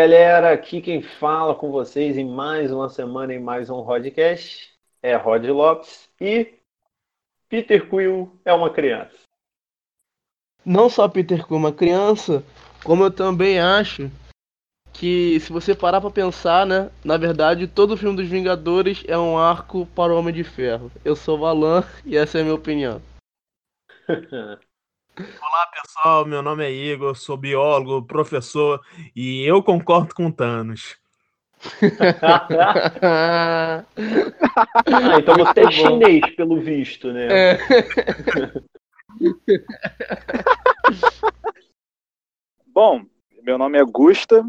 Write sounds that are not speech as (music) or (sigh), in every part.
galera, aqui quem fala com vocês em mais uma semana, em mais um podcast, é Rod Lopes e Peter Quill é uma criança. Não só Peter Quill é uma criança, como eu também acho que se você parar pra pensar, né, na verdade todo filme dos Vingadores é um arco para o Homem de Ferro. Eu sou o Alan (laughs) e essa é a minha opinião. (laughs) Olá pessoal, meu nome é Igor, sou biólogo, professor e eu concordo com Thanos. (laughs) ah, então você é chinês, pelo visto, né? É. (laughs) Bom, meu nome é Gusta,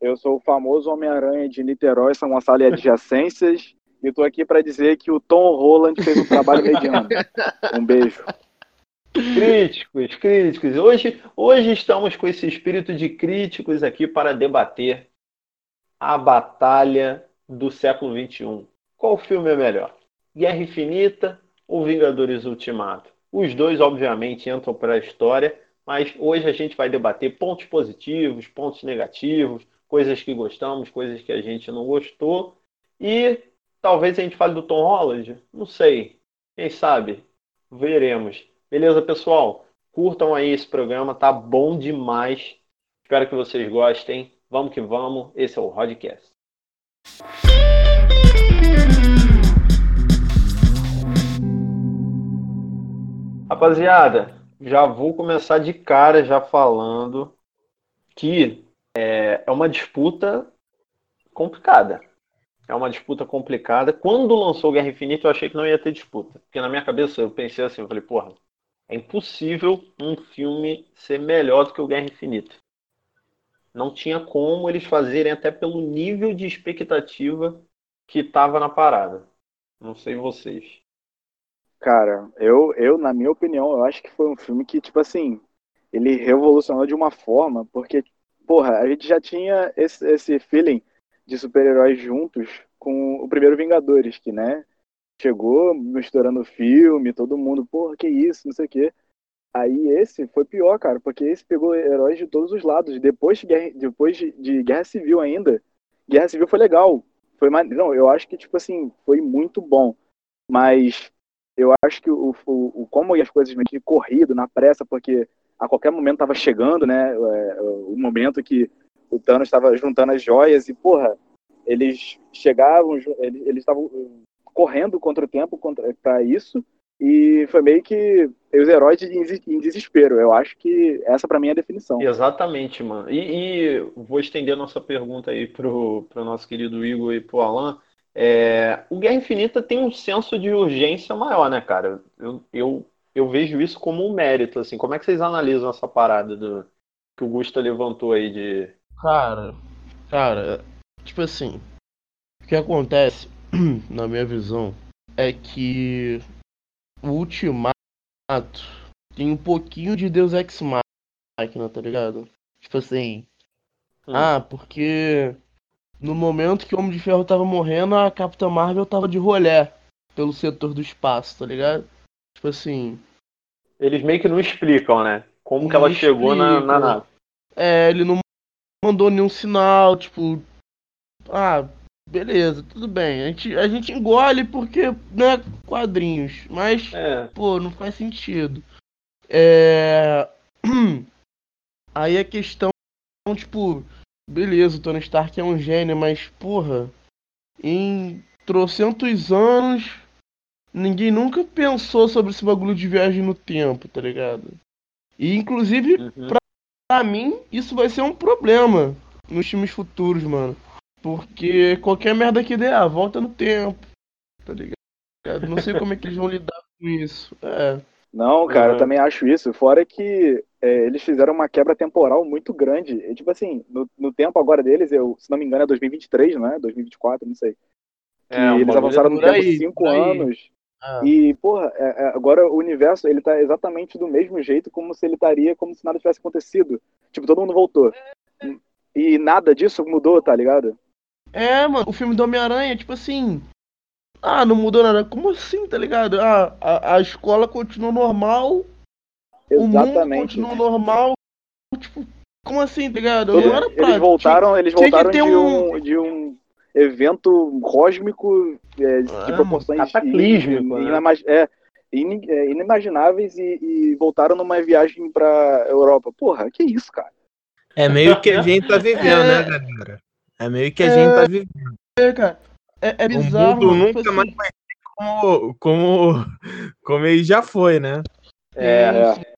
eu sou o famoso Homem-Aranha de Niterói, São Gonçalo e adjacências, e estou aqui para dizer que o Tom Holland fez um trabalho mediano. (laughs) Um beijo. Críticos, críticos. Hoje, hoje estamos com esse espírito de críticos aqui para debater a batalha do século XXI. Qual filme é melhor? Guerra Infinita ou Vingadores Ultimato? Os dois, obviamente, entram para a história, mas hoje a gente vai debater pontos positivos, pontos negativos, coisas que gostamos, coisas que a gente não gostou. E talvez a gente fale do Tom Holland, não sei. Quem sabe? Veremos. Beleza, pessoal? Curtam aí esse programa, tá bom demais. Espero que vocês gostem. Vamos que vamos. Esse é o Rodcast. Rapaziada, já vou começar de cara já falando que é, é uma disputa complicada. É uma disputa complicada. Quando lançou Guerra Infinita, eu achei que não ia ter disputa. Porque na minha cabeça eu pensei assim, eu falei, porra, é impossível um filme ser melhor do que o Guerra Infinita. Não tinha como eles fazerem até pelo nível de expectativa que estava na parada. Não sei vocês. Cara, eu, eu, na minha opinião, eu acho que foi um filme que, tipo assim, ele revolucionou de uma forma, porque, porra, a gente já tinha esse, esse feeling de super-heróis juntos com o primeiro Vingadores, que, né, chegou misturando filme, todo mundo, porra, que isso, não sei o quê. Aí esse foi pior, cara, porque esse pegou heróis de todos os lados. Depois de Guerra, depois de, de Guerra Civil ainda, Guerra Civil foi legal. Foi não, eu acho que tipo assim, foi muito bom. Mas eu acho que o, o, o como as coisas meio de corrido, na pressa, porque a qualquer momento tava chegando, né, é, o momento que o Thanos estava juntando as joias e, porra, eles chegavam, eles estavam correndo contra o tempo para isso e foi meio que os heróis em desespero. Eu acho que essa para mim é a definição. Exatamente, mano. E, e vou estender a nossa pergunta aí pro, pro nosso querido Igor e pro Alan. É, o Guerra Infinita tem um senso de urgência maior, né, cara? Eu, eu, eu vejo isso como um mérito, assim. Como é que vocês analisam essa parada do, que o Gusta levantou aí de... Cara, cara, tipo assim, o que acontece (clears throat) na minha visão, é que o Ultimato tem um pouquinho de Deus Ex Machina, tá ligado? Tipo assim. Hum. Ah, porque no momento que o Homem de Ferro tava morrendo, a Capitã Marvel tava de rolé pelo setor do espaço, tá ligado? Tipo assim. Eles meio que não explicam, né? Como que ela chegou na, na nave. É, ele não mandou nenhum sinal, tipo. Ah, beleza, tudo bem. A gente, a gente engole porque, né, quadrinhos. Mas, é. pô, não faz sentido. É... (clears throat) Aí a questão, tipo, beleza, o Tony Stark é um gênio, mas, porra, em trocentos anos, ninguém nunca pensou sobre esse bagulho de viagem no tempo, tá ligado? E, inclusive, uhum. pra, pra mim, isso vai ser um problema nos filmes futuros, mano. Porque qualquer merda que der, ah, volta no tempo. Tá ligado? Não sei como é que eles vão (laughs) lidar com isso. É. Não, cara, uhum. eu também acho isso. Fora que é, eles fizeram uma quebra temporal muito grande. E, tipo assim, no, no, tempo agora deles, eu, se não me engano, é 2023, não é? 2024, não sei. É, eles avançaram no tempo aí, cinco anos. Ah. E, porra, é, é, agora o universo, ele tá exatamente do mesmo jeito como se ele estaria como se nada tivesse acontecido. Tipo, todo mundo voltou. E nada disso mudou, tá ligado? É, mano, o filme do Homem-Aranha, tipo assim. Ah, não mudou nada. Como assim, tá ligado? Ah, a, a escola continua normal. Exatamente. O mundo continua normal. Tipo, Como assim, tá ligado? Não era pra... Eles voltaram, eles voltaram de um... um... de um evento cósmico é, de ah, proporções cataclísmico, in, né? é, in, é, inimagináveis e, e, voltaram numa viagem pra Europa. Porra, que isso, cara? É meio que a gente tá vivendo, é... né, galera? É meio que a gente tá vivendo. É, cara. É, é bizarro. O mundo nunca tipo mais assim. vai ser como, como, (laughs) como ele já foi, né? É, é.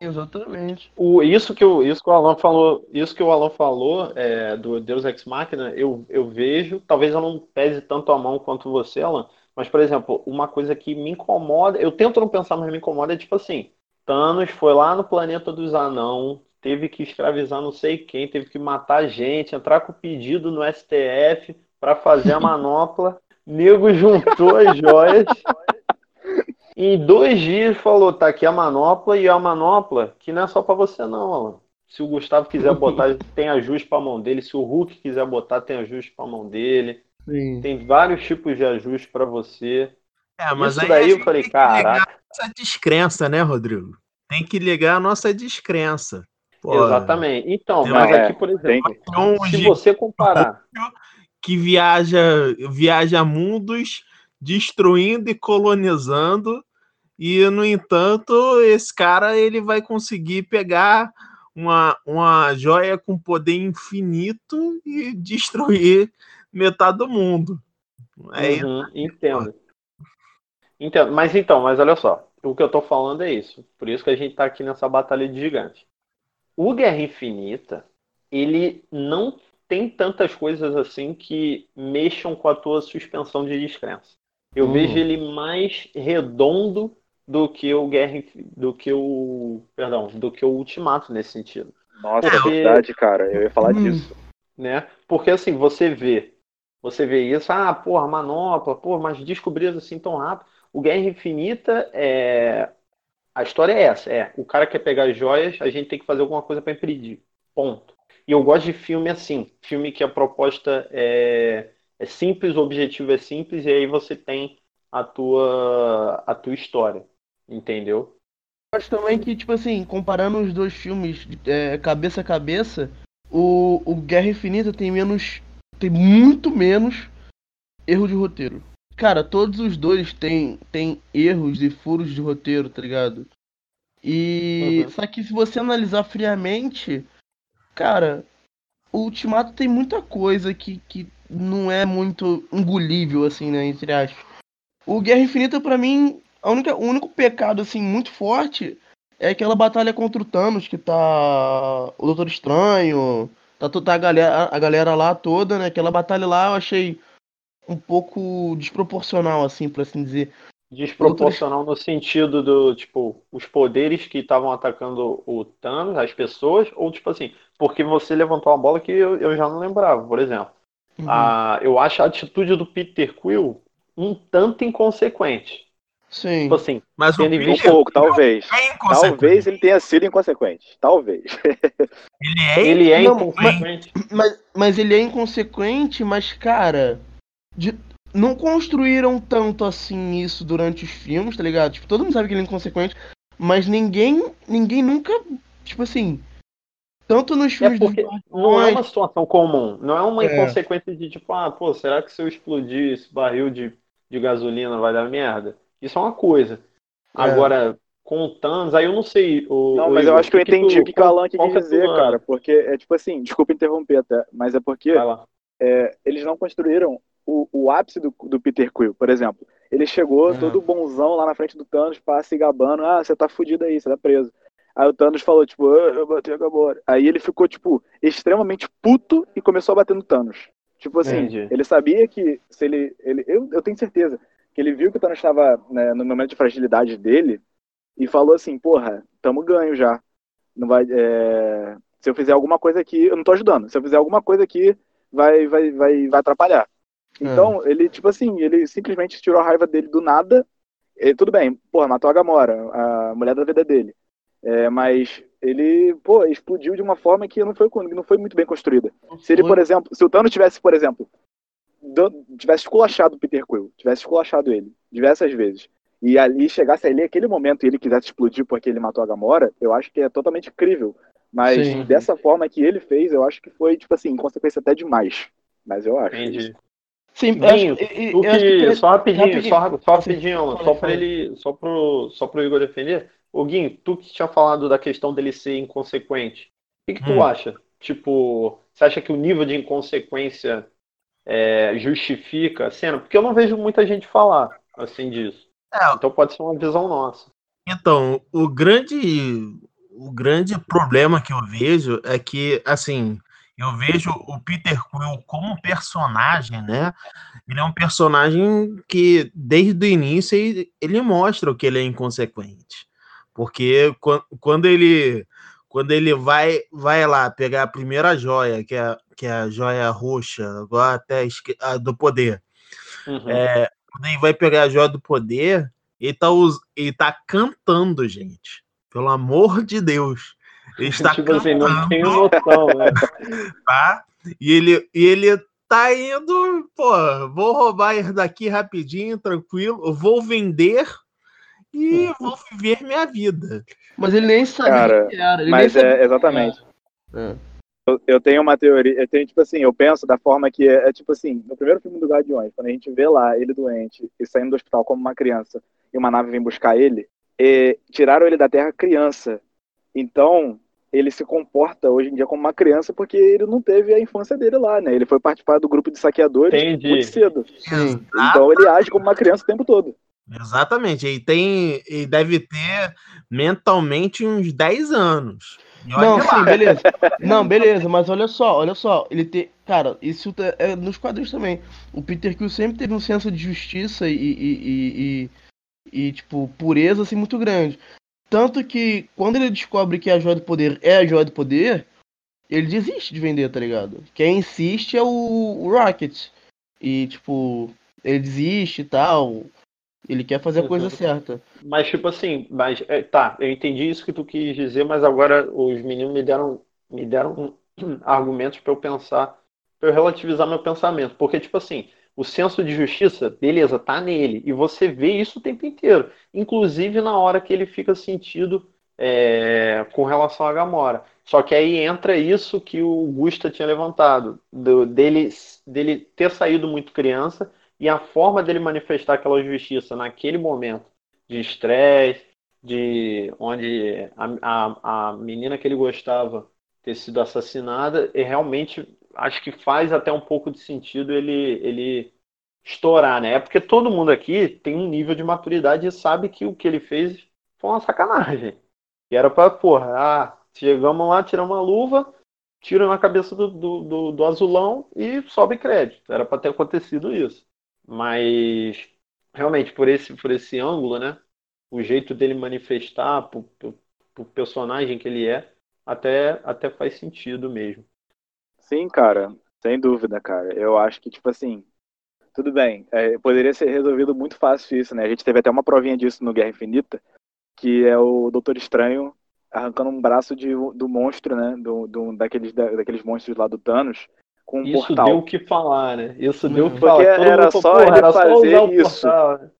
Exatamente. O, isso, que o, isso que o Alan falou, isso que o Alan falou é, do Deus Ex Machina, eu, eu vejo, talvez eu não pese tanto a mão quanto você, Alan, mas, por exemplo, uma coisa que me incomoda, eu tento não pensar, mas me incomoda, é tipo assim, Thanos foi lá no planeta dos anão, teve que escravizar não sei quem, teve que matar gente, entrar com pedido no STF para fazer a manopla, (laughs) nego juntou as joias (laughs) em dois dias falou, tá aqui a manopla e a manopla, que não é só para você não, Alan. Se o Gustavo quiser botar, (laughs) tem ajuste para a mão dele. Se o Hulk quiser botar, tem ajuste para a mão dele. Sim. Tem vários tipos de ajuste para você. É, mas Isso daí eu falei, caraca. Essa descrença, né, Rodrigo? Tem que ligar a nossa descrença. Pô, Exatamente. Então, mas aqui, por exemplo, se você comparar. Que viaja, viaja mundos destruindo e colonizando. E, no entanto, esse cara ele vai conseguir pegar uma, uma joia com poder infinito e destruir metade do mundo. É uhum, entendo. entendo. Mas então, mas olha só. O que eu tô falando é isso. Por isso que a gente tá aqui nessa batalha de gigantes. O Guerra Infinita, ele não tem tantas coisas assim que mexam com a tua suspensão de descrença. Eu hum. vejo ele mais redondo do que o Guerra do que o perdão do que o Ultimato nesse sentido. Nossa, Porque, é verdade, cara. Eu ia falar hum. disso. Né? Porque assim você vê, você vê isso, ah, porra, manopla, porra, mas descobriram assim tão rápido. O Guerra Infinita é a história é essa, é o cara quer pegar as joias, a gente tem que fazer alguma coisa para impedir. Ponto. E eu gosto de filme assim, filme que a proposta é é simples, o objetivo é simples, e aí você tem a tua, a tua história. Entendeu? Acho também que, tipo assim, comparando os dois filmes é, cabeça a cabeça, o, o Guerra Infinita tem menos. tem muito menos erro de roteiro. Cara, todos os dois têm, têm erros e furos de roteiro, tá ligado? E. Uhum. Só que se você analisar friamente, cara, o Ultimato tem muita coisa que, que não é muito engolível, assim, né? Entre aspas. O Guerra Infinita, para mim, a única, o único pecado, assim, muito forte é aquela batalha contra o Thanos, que tá o Doutor Estranho, tá, tá a, galera, a galera lá toda, né? Aquela batalha lá eu achei um pouco desproporcional, assim, por assim dizer. Desproporcional no sentido do, tipo, os poderes que estavam atacando o Thanos, as pessoas, ou tipo assim, porque você levantou uma bola que eu, eu já não lembrava, por exemplo. Uhum. Ah, eu acho a atitude do Peter Quill um tanto inconsequente. Sim. Tipo assim, mas um pouco, talvez. É talvez ele tenha sido inconsequente. Talvez. Ele é, ele é não, inconsequente. Mas, mas, mas, ele é inconsequente, mas, cara. De, não construíram tanto assim isso durante os filmes, tá ligado? Tipo, todo mundo sabe que ele é inconsequente, mas ninguém. Ninguém nunca. Tipo assim tanto nos é filmes é porque não é uma situação comum, não é uma é. inconsequência de tipo, ah, pô, será que se eu explodir esse barril de, de gasolina vai dar merda? Isso é uma coisa. É. Agora, com o Thanos, aí eu não sei. O, não, mas eu acho que eu entendi o que, que o Alan quis é dizer, cara. Porque é tipo assim, desculpa interromper até, mas é porque é, eles não construíram o, o ápice do, do Peter Quill, por exemplo. Ele chegou uhum. todo bonzão lá na frente do Thanos, pá, se gabando, ah, você tá fudido aí, você tá preso. Aí o Thanos falou, tipo, ah, eu bati a Gamora. Aí ele ficou, tipo, extremamente puto e começou a bater no Thanos. Tipo assim, Entendi. ele sabia que se ele. ele eu, eu tenho certeza que ele viu que o Thanos estava né, no momento de fragilidade dele e falou assim, porra, tamo ganho já. Não vai. É... Se eu fizer alguma coisa aqui, eu não tô ajudando. Se eu fizer alguma coisa aqui, vai, vai, vai, vai atrapalhar. Então, é. ele, tipo assim, ele simplesmente tirou a raiva dele do nada. E, tudo bem, porra, matou a Gamora, a mulher da vida dele. É, mas ele, pô, explodiu de uma forma que não foi, não foi muito bem construída. Se ele, por exemplo, se o Thanos tivesse, por exemplo, tivesse esculachado o Peter Quill, tivesse esculachado ele diversas vezes, e ali chegasse ali aquele momento e ele quisesse explodir porque ele matou a Gamora, eu acho que é totalmente crível. Mas Sim. dessa forma que ele fez, eu acho que foi, tipo assim, consequência até demais. Mas eu acho. Entendi. Sim, acho, eu, eu que, que... só rapidinho, rapidinho, só, só rapidinho, só para ele, só pro, só pro Igor defender. O Guinho, tu que tinha falado da questão dele ser inconsequente, o que, que tu hum. acha? Tipo, você acha que o nível de inconsequência é, justifica a cena? Porque eu não vejo muita gente falar assim disso. É. Então pode ser uma visão nossa. Então, o grande, o grande problema que eu vejo é que, assim, eu vejo o Peter Quill como personagem, né? Ele é um personagem que, desde o início, ele, ele mostra que ele é inconsequente. Porque quando ele quando ele vai vai lá pegar a primeira joia, que é, que é a joia roxa, agora até a do poder. Uhum. É, quando ele vai pegar a joia do poder, ele tá, ele tá cantando, gente. Pelo amor de Deus. Ele está tipo cantando. Assim, não tenho noção, né? (laughs) tá? E ele, e ele tá indo, pô, vou roubar isso daqui rapidinho, tranquilo, vou vender e vou viver minha vida. Mas ele nem sabia Cara, que era. Ele mas é, exatamente. É. Eu, eu, tenho uma teoria, eu tenho, tipo assim, eu penso da forma que é, é, tipo assim, no primeiro filme do Guardiões, quando a gente vê lá ele doente e saindo do hospital como uma criança e uma nave vem buscar ele, tiraram ele da Terra criança. Então, ele se comporta hoje em dia como uma criança porque ele não teve a infância dele lá, né? Ele foi participar do grupo de saqueadores Entendi. muito cedo. Sim. Então ele age como uma criança o tempo todo. Exatamente. Ele tem. Ele deve ter mentalmente uns 10 anos. Não, sim, beleza. (laughs) Não, beleza, mas olha só, olha só. Ele tem. Cara, isso é nos quadrinhos também. O Peter Quill sempre teve um senso de justiça e, e, e, e, e tipo, pureza assim muito grande. Tanto que quando ele descobre que a joia do poder é a joia do poder, ele desiste de vender, tá ligado? Quem insiste é o, o Rocket. E, tipo, ele desiste e tal. Ele quer fazer a coisa certa. Mas, tipo assim, mas é, tá, eu entendi isso que tu quis dizer, mas agora os meninos me deram, me deram (clears throat) argumentos para eu pensar, para eu relativizar meu pensamento. Porque, tipo assim, o senso de justiça, beleza, tá nele. E você vê isso o tempo inteiro. Inclusive na hora que ele fica sentido é, com relação a Gamora. Só que aí entra isso que o Gusta tinha levantado, do, dele, dele ter saído muito criança e a forma dele manifestar aquela justiça naquele momento de estresse, de onde a, a, a menina que ele gostava ter sido assassinada, e realmente acho que faz até um pouco de sentido ele, ele estourar, né? É porque todo mundo aqui tem um nível de maturidade e sabe que o que ele fez foi uma sacanagem. E era pra, porra, ah, chegamos lá, tiramos uma luva, tira na cabeça do, do, do, do azulão e sobe crédito. Era para ter acontecido isso. Mas, realmente, por esse, por esse ângulo, né? O jeito dele manifestar, pro, personagem que ele é, até, até faz sentido mesmo. Sim, cara, sem dúvida, cara. Eu acho que, tipo assim, tudo bem, é, poderia ser resolvido muito fácil isso, né? A gente teve até uma provinha disso no Guerra Infinita, que é o Doutor Estranho arrancando um braço de, do monstro, né? Do, do, daqueles, da, daqueles monstros lá do Thanos, com um isso portal. deu o que falar, né? Isso deu o que falar. Porque era só ele era fazer só isso. Portal, né?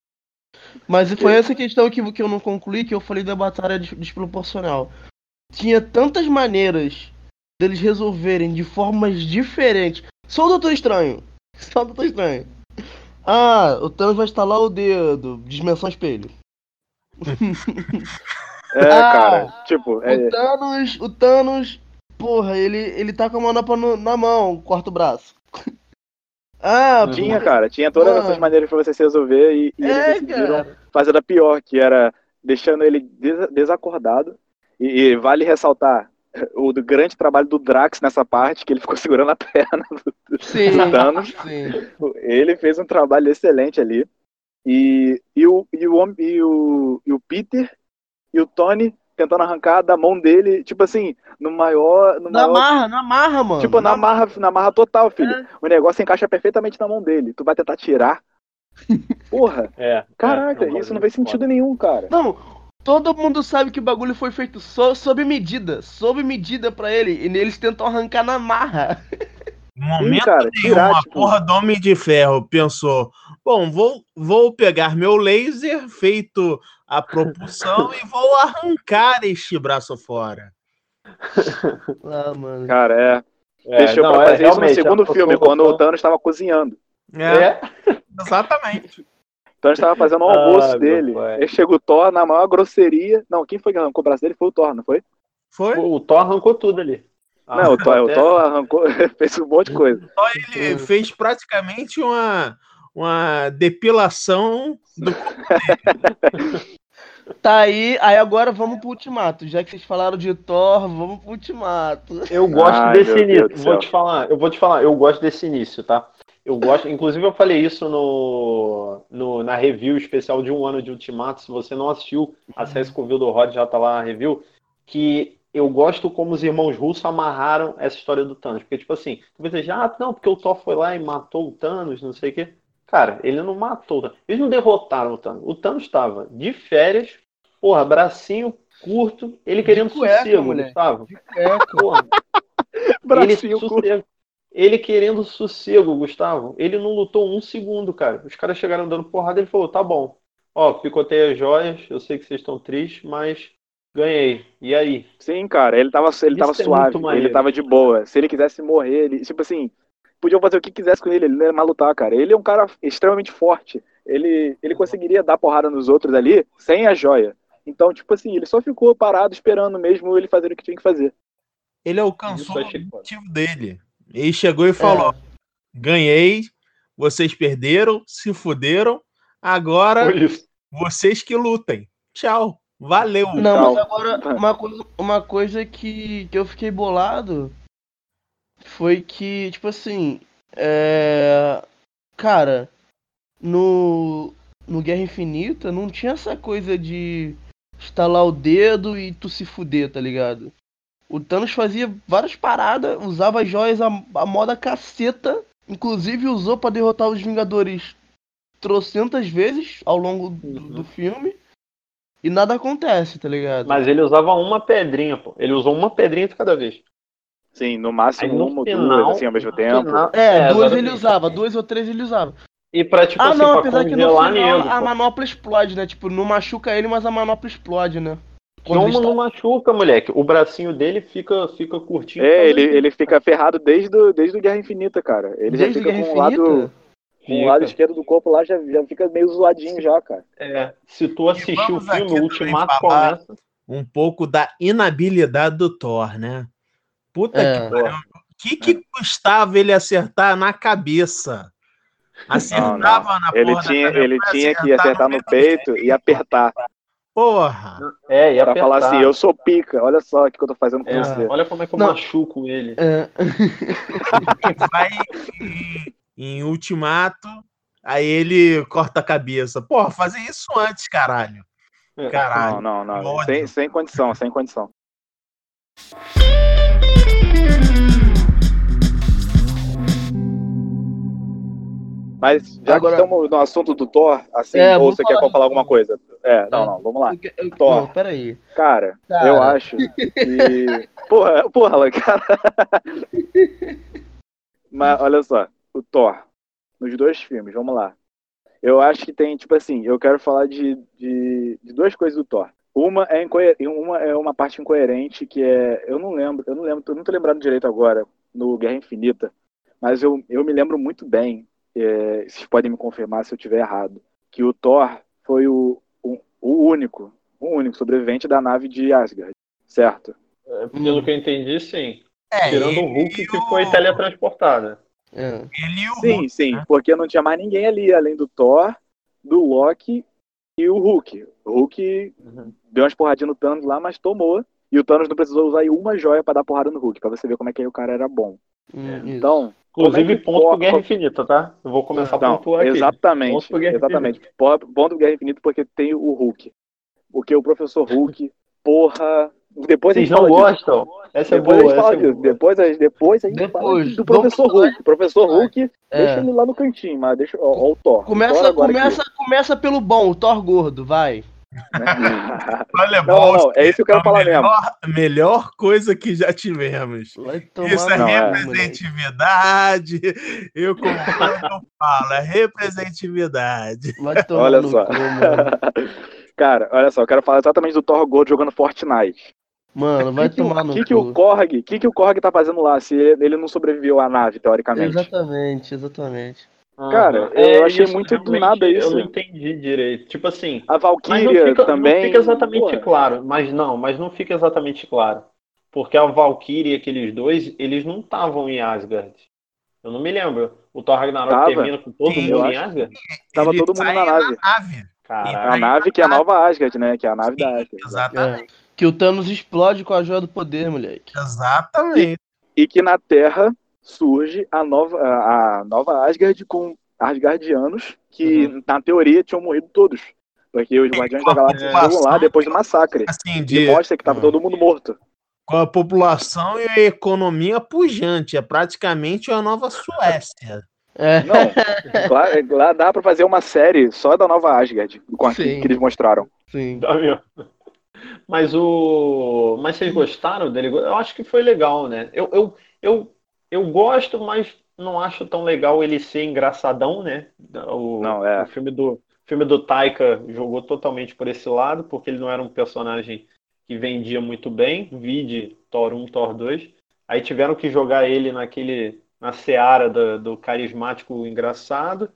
Mas foi essa questão que, que eu não concluí, que eu falei da batalha desproporcional. Tinha tantas maneiras deles resolverem de formas diferentes. Só o Doutor Estranho. (laughs) Só o Doutor Estranho. Ah, o Thanos vai instalar o dedo. Dimensão espelho. (laughs) é, ah, cara, tipo. É... O Thanos. O Thanos. Porra, ele, ele tá com a manopla no, na mão, corta o braço. (laughs) ah, tinha, porra. cara, tinha todas essas maneiras pra você se resolver e, e é, eles decidiram fazer da pior, que era deixando ele des desacordado. E, e, vale ressaltar, o do grande trabalho do Drax nessa parte, que ele ficou (laughs) segurando a perna do, sim, do Thanos. Sim. Ele fez um trabalho excelente ali. E, e, o, e, o, e, o, e o Peter e o Tony tentando arrancar da mão dele, tipo assim, no maior. No na maior, marra, na marra, mano. Tipo, na, na marra, na marra total, filho. É. O negócio encaixa perfeitamente na mão dele. Tu vai tentar tirar. (laughs) Porra! É, Caraca, é, isso não faz sentido foda. nenhum, cara. Não, Todo mundo sabe que o bagulho foi feito so, sob medida. Sob medida para ele. E eles tentam arrancar na marra. (laughs) No momento Sim, cara, nenhum, tirar, a tipo... porra do Homem de Ferro pensou: bom, vou, vou pegar meu laser feito a propulsão (laughs) e vou arrancar este braço fora. (laughs) ah, mano. Cara, é. é Deixou não, pra é, fazer é, isso no segundo filme, quando o Thanos estava cozinhando. É. é. Exatamente. Então estava fazendo o almoço ah, dele. Aí chega o Thor na maior grosseria. Não, quem foi que arrancou o braço dele? Foi o Thor, não foi? Foi? O Thor arrancou tudo ali. Ah, não, o Thor, o Thor arrancou, (laughs) fez um monte de coisa. O Thor ele fez praticamente uma, uma depilação do (laughs) Tá aí, aí agora vamos pro Ultimato. Já que vocês falaram de Thor, vamos pro Ultimato. Eu gosto Ai, desse início. Vou te falar, eu vou te falar, eu gosto desse início, tá? Eu gosto, inclusive eu falei isso no, no, na review especial de um ano de Ultimato. Se você não assistiu, acesse com o do Rod, já tá lá a review. Que eu gosto como os irmãos russos amarraram essa história do Thanos. Porque, tipo assim, você dizer, ah, não, porque o Thor foi lá e matou o Thanos, não sei o quê. Cara, ele não matou o Thanos. Eles não derrotaram o Thanos. O Thanos estava de férias, porra, bracinho curto, ele querendo cueca, sossego. Gustavo. De cueca. Porra. (laughs) bracinho curto. Ele querendo sossego, Gustavo. Ele não lutou um segundo, cara. Os caras chegaram dando porrada e ele falou: tá bom. Ó, picotei as joias, eu sei que vocês estão tristes, mas ganhei. E aí? Sim, cara, ele tava, ele tava é suave, ele tava de boa. Se ele quisesse morrer, ele, tipo assim, podiam fazer o que quisesse com ele, ele não era mais lutar, cara. Ele é um cara extremamente forte. Ele, ele conseguiria dar porrada nos outros ali sem a joia. Então, tipo assim, ele só ficou parado esperando mesmo ele fazer o que tinha que fazer. Ele alcançou o objetivo dele. Ele chegou e falou: é. ganhei, vocês perderam, se fuderam, agora vocês que lutem. Tchau. Valeu. Não, Tchau. mas agora uma coisa, uma coisa que, que eu fiquei bolado foi que, tipo assim, é... cara, no, no Guerra Infinita não tinha essa coisa de estalar o dedo e tu se fuder, tá ligado? O Thanos fazia várias paradas, usava as joias a, a moda caceta, inclusive usou para derrotar os Vingadores trocentas vezes ao longo do, uhum. do, filme. E nada acontece, tá ligado? Mas ele usava uma pedrinha, pô. Ele usou uma pedrinha de cada vez. Sim, no máximo no uma ou duas, assim, ao mesmo tempo. Final, é, é, duas ele usava, duas ou três ele usava. E pra, tipo ah, assim, não, apesar que no final a manopla explode, né? Tipo, não machuca ele, mas a manopla explode, né? Como está... não machuca, moleque? O bracinho dele fica, fica curtinho. É, ele, ele fica ferrado desde, o, desde o Guerra Infinita, cara. Ele desde já fica com o lado. Com o lado esquerdo do corpo lá já, já fica meio zoadinho já, cara. É, se tu assistir o filme, o Ultimato começa. Um pouco da inabilidade do Thor, né? Puta é. que pariu. O que, que custava ele acertar na cabeça? Acertava não, não. na ele tinha, Ele tinha que acertar no, no peito e apertar. Porra! É, ia pra falar assim, eu sou pica, olha só o que eu tô fazendo com é, você. Olha como é que eu não. machuco ele. É. Vai em, em ultimato, aí ele corta a cabeça. Porra, fazer isso antes, caralho. É. Caralho. Não, não, não. Sem, sem condição, sem condição. Mas já Agora... que estamos no assunto do Thor, assim, é, ou você quer falar alguma coisa? É, não, não, vamos lá. Eu, Thor. Não, peraí. Cara, cara, eu acho que. (laughs) porra, porra, cara. Mas olha só, o Thor, nos dois filmes, vamos lá. Eu acho que tem, tipo assim, eu quero falar de, de, de duas coisas do Thor. Uma é, uma é uma parte incoerente que é. Eu não lembro, eu não lembro, eu não tô lembrando direito agora, no Guerra Infinita. Mas eu, eu me lembro muito bem é, vocês podem me confirmar se eu estiver errado, que o Thor foi o, o, o, único, o único sobrevivente da nave de Asgard, certo? É, pelo que eu entendi, sim. É, Tirando o Hulk que o... foi teletransportado. É. sim, Hulk, sim, né? porque não tinha mais ninguém ali, além do Thor, do Loki e o Hulk. O Hulk uhum. deu umas porradinhas no Thanos lá, mas tomou. E o Thanos não precisou usar uma joia para dar porrada no Hulk, pra você ver como é que o cara era bom. Hum, então, Inclusive, é ponto pro Guerra Infinita, tá? Eu vou começar não, a pontuar aqui. Exatamente. Ponto exatamente. Infinita. Ponto pro Guerra Infinita porque tem o Hulk. Porque o professor Hulk, (laughs) porra. Depois Vocês não gostam? Disso. Essa depois é boa. A gente fala é disso. Depois, a, depois a gente depois, fala do professor Hulk. O professor Hulk, é. deixa ele lá no cantinho, mas deixa. Ó, ó o Thor. Começa, Thor começa, começa pelo bom, o Thor gordo, vai. Olha, não, não, é isso que eu quero falar melhor, mesmo. Melhor coisa que já tivemos. Isso é não, é. representatividade. É, eu, como eu falo, é representatividade. Olha só. Cu, (laughs) cara, olha só, eu quero falar exatamente do Thor Gold jogando Fortnite. Mano, vai que tomar no que, que o Korg, que que o Korg tá fazendo lá se ele não sobreviveu à nave, teoricamente? Exatamente, exatamente. Cara, é, eu achei muito do nada isso. Eu não entendi direito. Tipo assim. A Valkyria também. Não fica exatamente claro, mas não, mas não fica exatamente claro. Porque a Valkyrie e aqueles dois, eles não estavam em Asgard. Eu não me lembro. O Thor Ragnarok Tava. termina com todo Sim, mundo em Asgard? Tava todo mundo na nave. Na nave. A nave que é a nova Asgard, né? Que é a nave Sim, da Asgard. Exatamente. É. Que o Thanos explode com a joia do poder, moleque. Exatamente. E, e que na Terra surge a nova, a nova Asgard com Asgardianos que, uhum. na teoria, tinham morrido todos. Porque os Guardiões da Galáxia chegam lá depois do massacre. Assim, de... E mostra que tava todo mundo morto. Com a população e a economia pujante. É praticamente a nova Suécia. É. Não, lá, lá, dá pra fazer uma série só da nova Asgard, com a que, que eles mostraram. Sim. Dá mesmo. Mas o. Mas vocês gostaram dele? Eu acho que foi legal, né? Eu, eu, eu, eu gosto, mas não acho tão legal ele ser engraçadão, né? O, não, é. o filme do filme do Taika jogou totalmente por esse lado, porque ele não era um personagem que vendia muito bem, vide Thor 1, Thor 2. Aí tiveram que jogar ele naquele na seara do, do carismático engraçado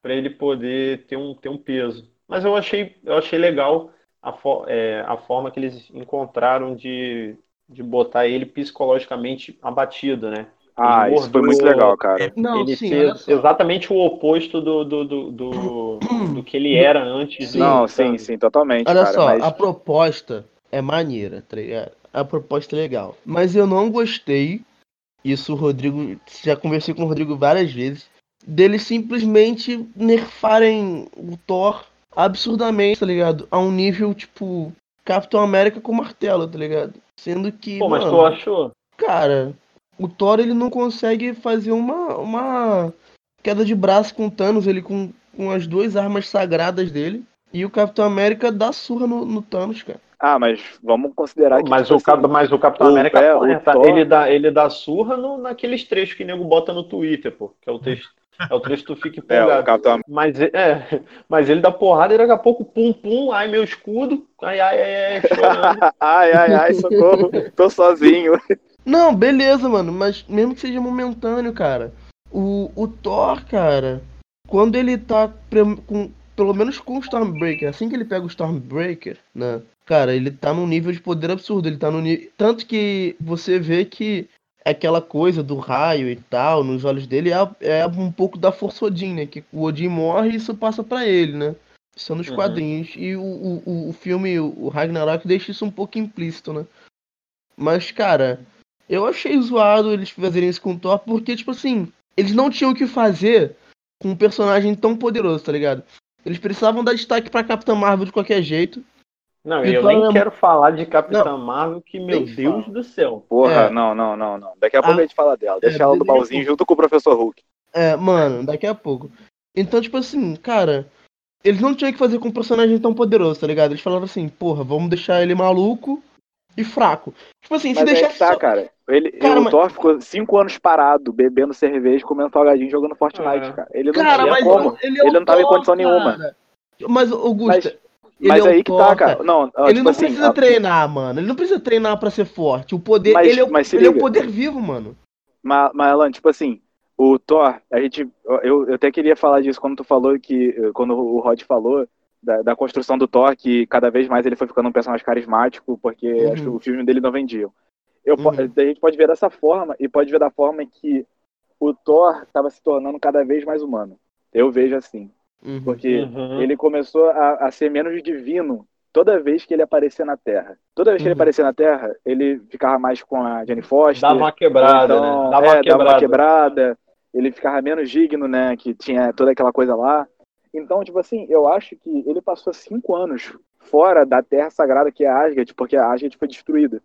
para ele poder ter um, ter um peso. Mas eu achei, eu achei legal a, fo é, a forma que eles encontraram de, de botar ele psicologicamente abatido, né? Ah, isso foi muito legal, cara. Não, ele sim, ser exatamente o oposto do, do, do, do, do que ele era antes. Sim, não, sim, sim, totalmente. Olha cara, só, mas... a proposta é maneira, tá ligado? A proposta é legal. Mas eu não gostei, isso o Rodrigo, já conversei com o Rodrigo várias vezes, deles simplesmente nerfarem o Thor absurdamente, tá ligado? A um nível, tipo, Capitão América com martelo, tá ligado? Sendo que. Pô, mas mano, tu achou? Cara, o Thor ele não consegue fazer uma, uma queda de braço com o Thanos, ele com, com as duas armas sagradas dele. E o Capitão América dá surra no, no Thanos, cara. Ah, mas vamos considerar que. Mas, tipo, o, assim, mas o Capitão o, América é, o Thor... ele, dá, ele dá surra no, naqueles trechos que o nego bota no Twitter, pô. Que é o texto. É o trecho que tu fica (laughs) empolgado. É, mas, é, mas ele dá porrada e daqui a pouco, pum, pum, ai meu escudo, ai, ai, ai, ai, chorando. (laughs) ai, ai, ai, socorro, tô sozinho. (laughs) Não, beleza, mano, mas mesmo que seja momentâneo, cara. O, o Thor, cara, quando ele tá com, pelo menos com o Stormbreaker, assim que ele pega o Stormbreaker, né? Cara, ele tá num nível de poder absurdo. Ele tá no nível. Tanto que você vê que aquela coisa do raio e tal, nos olhos dele, é, é um pouco da força Odin, né? Que o Odin morre e isso passa para ele, né? São nos uhum. quadrinhos. E o, o, o filme, o Ragnarok, deixa isso um pouco implícito, né? Mas, cara, eu achei zoado eles fazerem isso com o Thor, porque, tipo assim, eles não tinham o que fazer com um personagem tão poderoso, tá ligado? Eles precisavam dar destaque pra Capitã Marvel de qualquer jeito. Não, eu nem é... quero falar de Capitã não, Marvel, que, meu Deus fala. do céu. Porra, é. não, não, não, não. Daqui a pouco a, a gente fala dela. Deixa é, ela no baúzinho junto com o Professor Hulk. É, mano, daqui a pouco. Então, tipo assim, cara, eles não tinham que fazer com um personagem tão poderoso, tá ligado? Eles falaram assim, porra, vamos deixar ele maluco e fraco. Tipo assim, mas se deixar. É tá, só... cara. Ele, cara, o mas... Thor ficou cinco anos parado, bebendo cerveja, comendo salgadinho, jogando Fortnite, é. cara. Ele não cara, tinha como. Ele, é ele não tava Thor, em condição cara. nenhuma. Mas, Augusto, mas é aí que tá, cara. Não, ele tipo não assim, precisa a... treinar, mano. Ele não precisa treinar para ser forte. O poder, mas, ele, é, mas ele é o poder vivo, mano. Mas, mas, Alan, tipo assim, o Thor, a gente. Eu, eu até queria falar disso quando tu falou que. Quando o Rod falou da, da construção do Thor, que cada vez mais ele foi ficando um personagem carismático, porque uhum. acho que o filme dele não vendia. Eu, uhum. A gente pode ver dessa forma, e pode ver da forma que o Thor estava se tornando cada vez mais humano. Eu vejo assim. Uhum, porque uhum. ele começou a, a, ser menos divino toda vez que ele aparecia na Terra. Toda vez que uhum. ele aparecia na Terra, ele ficava mais com a Jenny Foster. Dava uma quebrada, então, né? Dava, é, uma quebrada. dava uma quebrada. Ele ficava menos digno, né? Que tinha toda aquela coisa lá. Então, tipo assim, eu acho que ele passou cinco anos fora da Terra Sagrada que é Asgard, porque a Asgard foi destruída.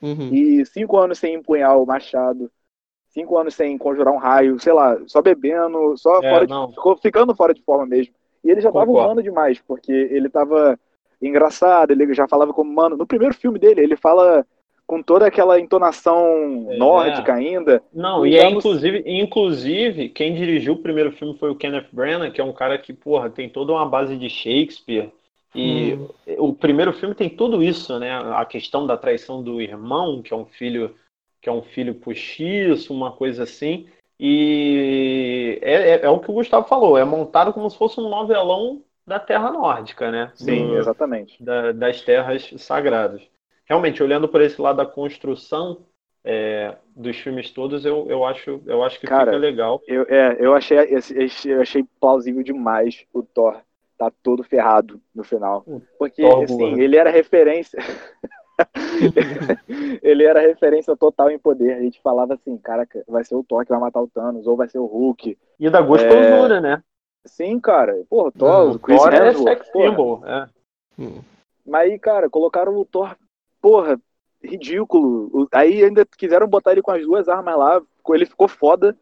Uhum. E cinco anos sem empunhar o machado, cinco anos sem conjurar um raio, sei lá, só bebendo, só é, fora de, ficou ficando fora de forma mesmo. E ele já Concordo. tava humano demais, porque ele tava engraçado, ele já falava como mano. No primeiro filme dele, ele fala com toda aquela entonação é. nórdica ainda. Não, e, é inclusive, inclusive, quem dirigiu o primeiro filme foi o Kenneth Branagh, que é um cara que, porra, tem toda uma base de Shakespeare E hum. o primeiro filme tem tudo isso, né? A questão da traição do irmão, que é um filho que é um filho postiço, uma coisa assim. E é, é, é, o que o Gustavo falou, é montado como se fosse um novelão da Terra Nórdica, né? Sim, Do, exatamente. Da, das terras sagradas. Realmente, olhando por esse lado da construção é, dos filmes todos, eu, eu, acho, eu acho que Cara, fica legal. Eu, é, eu, achei, eu achei plausível demais o Thor tá todo ferrado no final. Porque, Thor assim, né? ele era referência. (laughs) ele era referência total em poder. A gente falava assim, cara, vai ser o Thor que vai matar o Thanos, ou vai ser o Hulk. E da gostosura, é... né? Sim, cara. Porra, Thor, o Chris Thor é sex symbol, é. Mas aí, cara, colocaram o Thor, porra, ridículo. Aí ainda quiseram botar ele com as duas armas lá, ele ficou foda.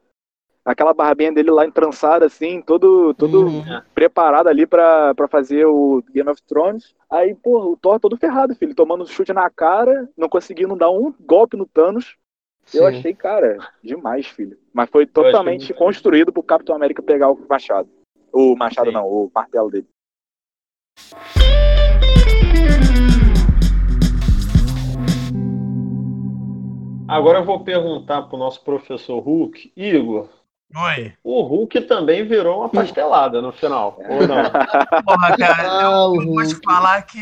Aquela barbinha dele lá entrançada, assim, todo, todo uhum. preparado ali pra, pra fazer o Game of Thrones. Aí, porra, o Thor todo ferrado, filho, tomando um chute na cara, não conseguindo dar um golpe no Thanos. Sim. Eu achei, cara, demais, filho. Mas foi totalmente construído pro Capitão América pegar o machado. O machado Sim. não, o martelo dele. Agora eu vou perguntar pro nosso professor Hulk, Igor. Oi. O Hulk também virou uma pastelada no final, ou não? (laughs) Porra, cara, eu, ah, eu vou te falar que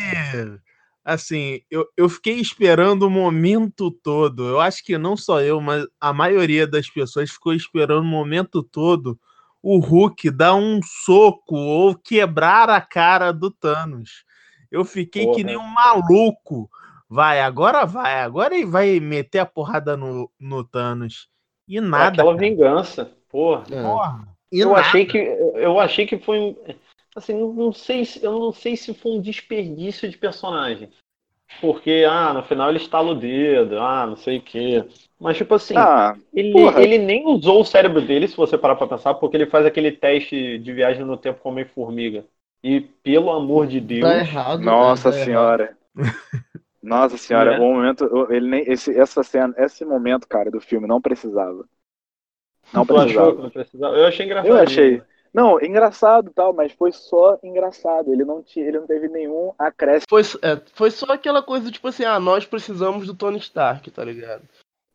assim, eu, eu fiquei esperando o momento todo. Eu acho que não só eu, mas a maioria das pessoas ficou esperando o momento todo o Hulk dar um soco ou quebrar a cara do Thanos. Eu fiquei Porra. que nem um maluco. Vai, agora vai, agora ele vai meter a porrada no, no Thanos. E nada. Aquela cara. vingança. Porra. É. Porra. eu nada. achei que eu achei que foi assim, não sei se eu não sei se foi um desperdício de personagem. Porque, ah, no final ele estala o dedo, ah, não sei o quê. Mas, tipo assim, ah, ele, ele nem usou o cérebro dele, se você parar pra pensar, porque ele faz aquele teste de viagem no tempo como formiga. E, pelo amor de Deus. Tá errado, Nossa tá senhora. (laughs) Nossa senhora, é. o momento. Ele nem, esse, essa cena, esse momento, cara, do filme não precisava. Não precisava. não precisava. Eu achei engraçado. Eu achei. Não, engraçado tal, mas foi só engraçado. Ele não, tinha, ele não teve nenhum acréscimo. Foi, é, foi só aquela coisa, tipo assim, ah, nós precisamos do Tony Stark, tá ligado?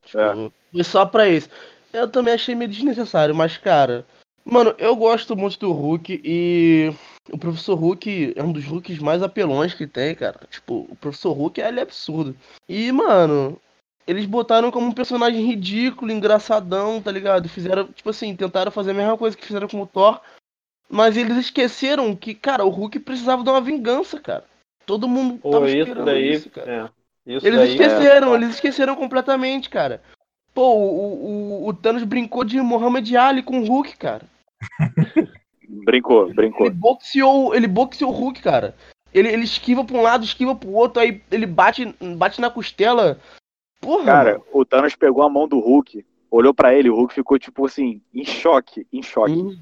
Tipo, é. Foi só pra isso. Eu também achei meio desnecessário, mas, cara, mano, eu gosto muito do Hulk e o Professor Hulk é um dos Hulks mais apelões que tem, cara. Tipo, o Professor Hulk ele é absurdo. E, mano, eles botaram como um personagem ridículo, engraçadão, tá ligado? Fizeram, tipo assim, tentaram fazer a mesma coisa que fizeram com o Thor. Mas eles esqueceram que, cara, o Hulk precisava de uma vingança, cara. Todo mundo Pô, tava esperando isso, daí, isso cara. É, isso eles esqueceram, é... eles esqueceram completamente, cara. Pô, o, o, o Thanos brincou de Muhammad Ali com o Hulk, cara. (laughs) brincou, brincou. Ele boxeou, ele boxeou o Hulk, cara. Ele, ele esquiva pra um lado, esquiva pro outro, aí ele bate, bate na costela Porra, Cara, mano. o Thanos pegou a mão do Hulk, olhou para ele, o Hulk ficou tipo assim, em choque, em choque. Uhum.